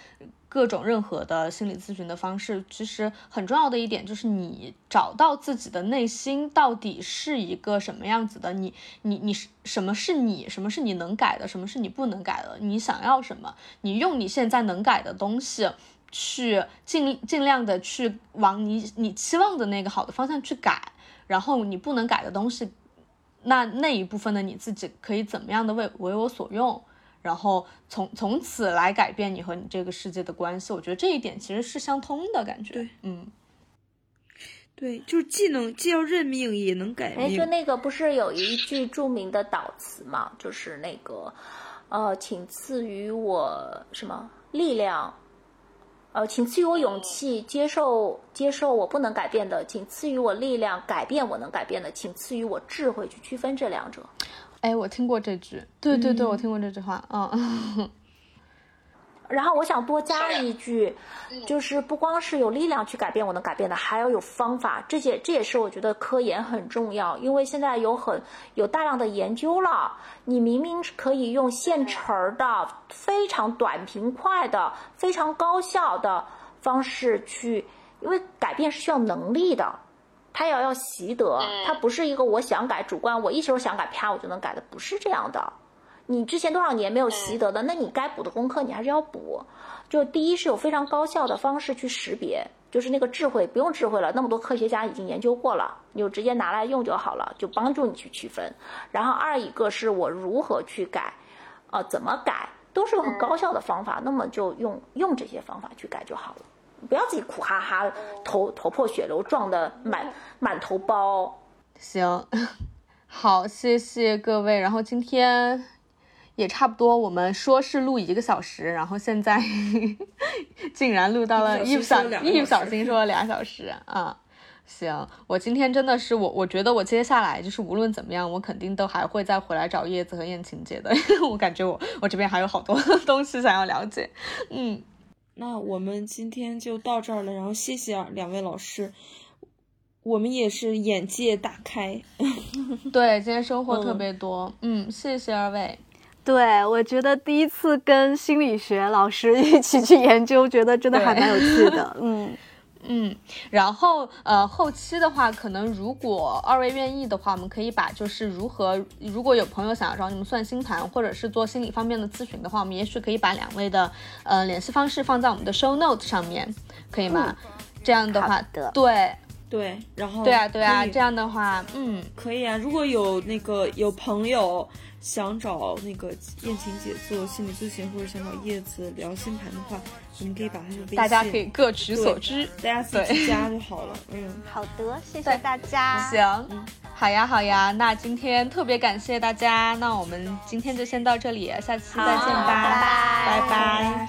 各种任何的心理咨询的方式，其实很重要的一点就是你找到自己的内心到底是一个什么样子的，你你你是什么是你，什么是你能改的，什么是你不能改的，你想要什么，你用你现在能改的东西。去尽尽量的去往你你期望的那个好的方向去改，然后你不能改的东西，那那一部分的你自己可以怎么样的为为我所用，然后从从此来改变你和你这个世界的关系。我觉得这一点其实是相通的感觉。对，嗯。对，就是既能既要认命，也能改哎，命。就那个不是有一句著名的祷词嘛，就是那个，呃，请赐予我什么力量，呃，请赐予我勇气，接受接受我不能改变的，请赐予我力量，改变我能改变的，请赐予我智慧去区分这两者。哎，我听过这句，对对对，我听过这句话，嗯，然后我想多加一句，就是不光是有力量去改变我能改变的，还要有方法。这些这也是我觉得科研很重要，因为现在有很有大量的研究了，你明明是可以用现成儿的、非常短平快的、非常高效的方式去，因为改变是需要能力的。它也要习得，它不是一个我想改主观，我一时候想改，啪我就能改的，不是这样的。你之前多少年没有习得的，那你该补的功课你还是要补。就第一是有非常高效的方式去识别，就是那个智慧不用智慧了，那么多科学家已经研究过了，你就直接拿来用就好了，就帮助你去区分。然后二一个是我如何去改，呃，怎么改，都是有很高效的方法，那么就用用这些方法去改就好了，不要自己苦哈哈头头破血流撞的满 满头包。行，好，谢谢各位。然后今天也差不多，我们说是录一个小时，然后现在 竟然录到了一不小一不小心一不小心说了俩小时啊。行，我今天真的是我，我觉得我接下来就是无论怎么样，我肯定都还会再回来找叶子和燕晴姐的，因 为我感觉我我这边还有好多东西想要了解。嗯，那我们今天就到这儿了，然后谢谢两位老师，我们也是眼界大开。对，今天收获特嗯别多。嗯，谢谢二位。对，我觉得第一次跟心理学老师一起去研究，觉得真的还蛮有趣的。嗯，嗯，然后呃，后期的话，可能如果二位愿意的话，我们可以把就是如何，如果有朋友想要找你们算星盘，或者是做心理方面的咨询的话，我们也许可以把两位的呃联系方式放在我们的 show note 上面，可以吗？这样的话，的对对，然后对啊对啊，这样的话，嗯，可以啊。如果有那个有朋友想找那个燕晴姐做心理咨询，或者想找叶子聊星盘的话，我们可以把她的微信，大家可以各取所知。大家自己加就好了。嗯，好的，谢谢大家。行，好呀好呀，那今天特别感谢大家，那我们今天就先到这里，下期再见吧，拜拜拜拜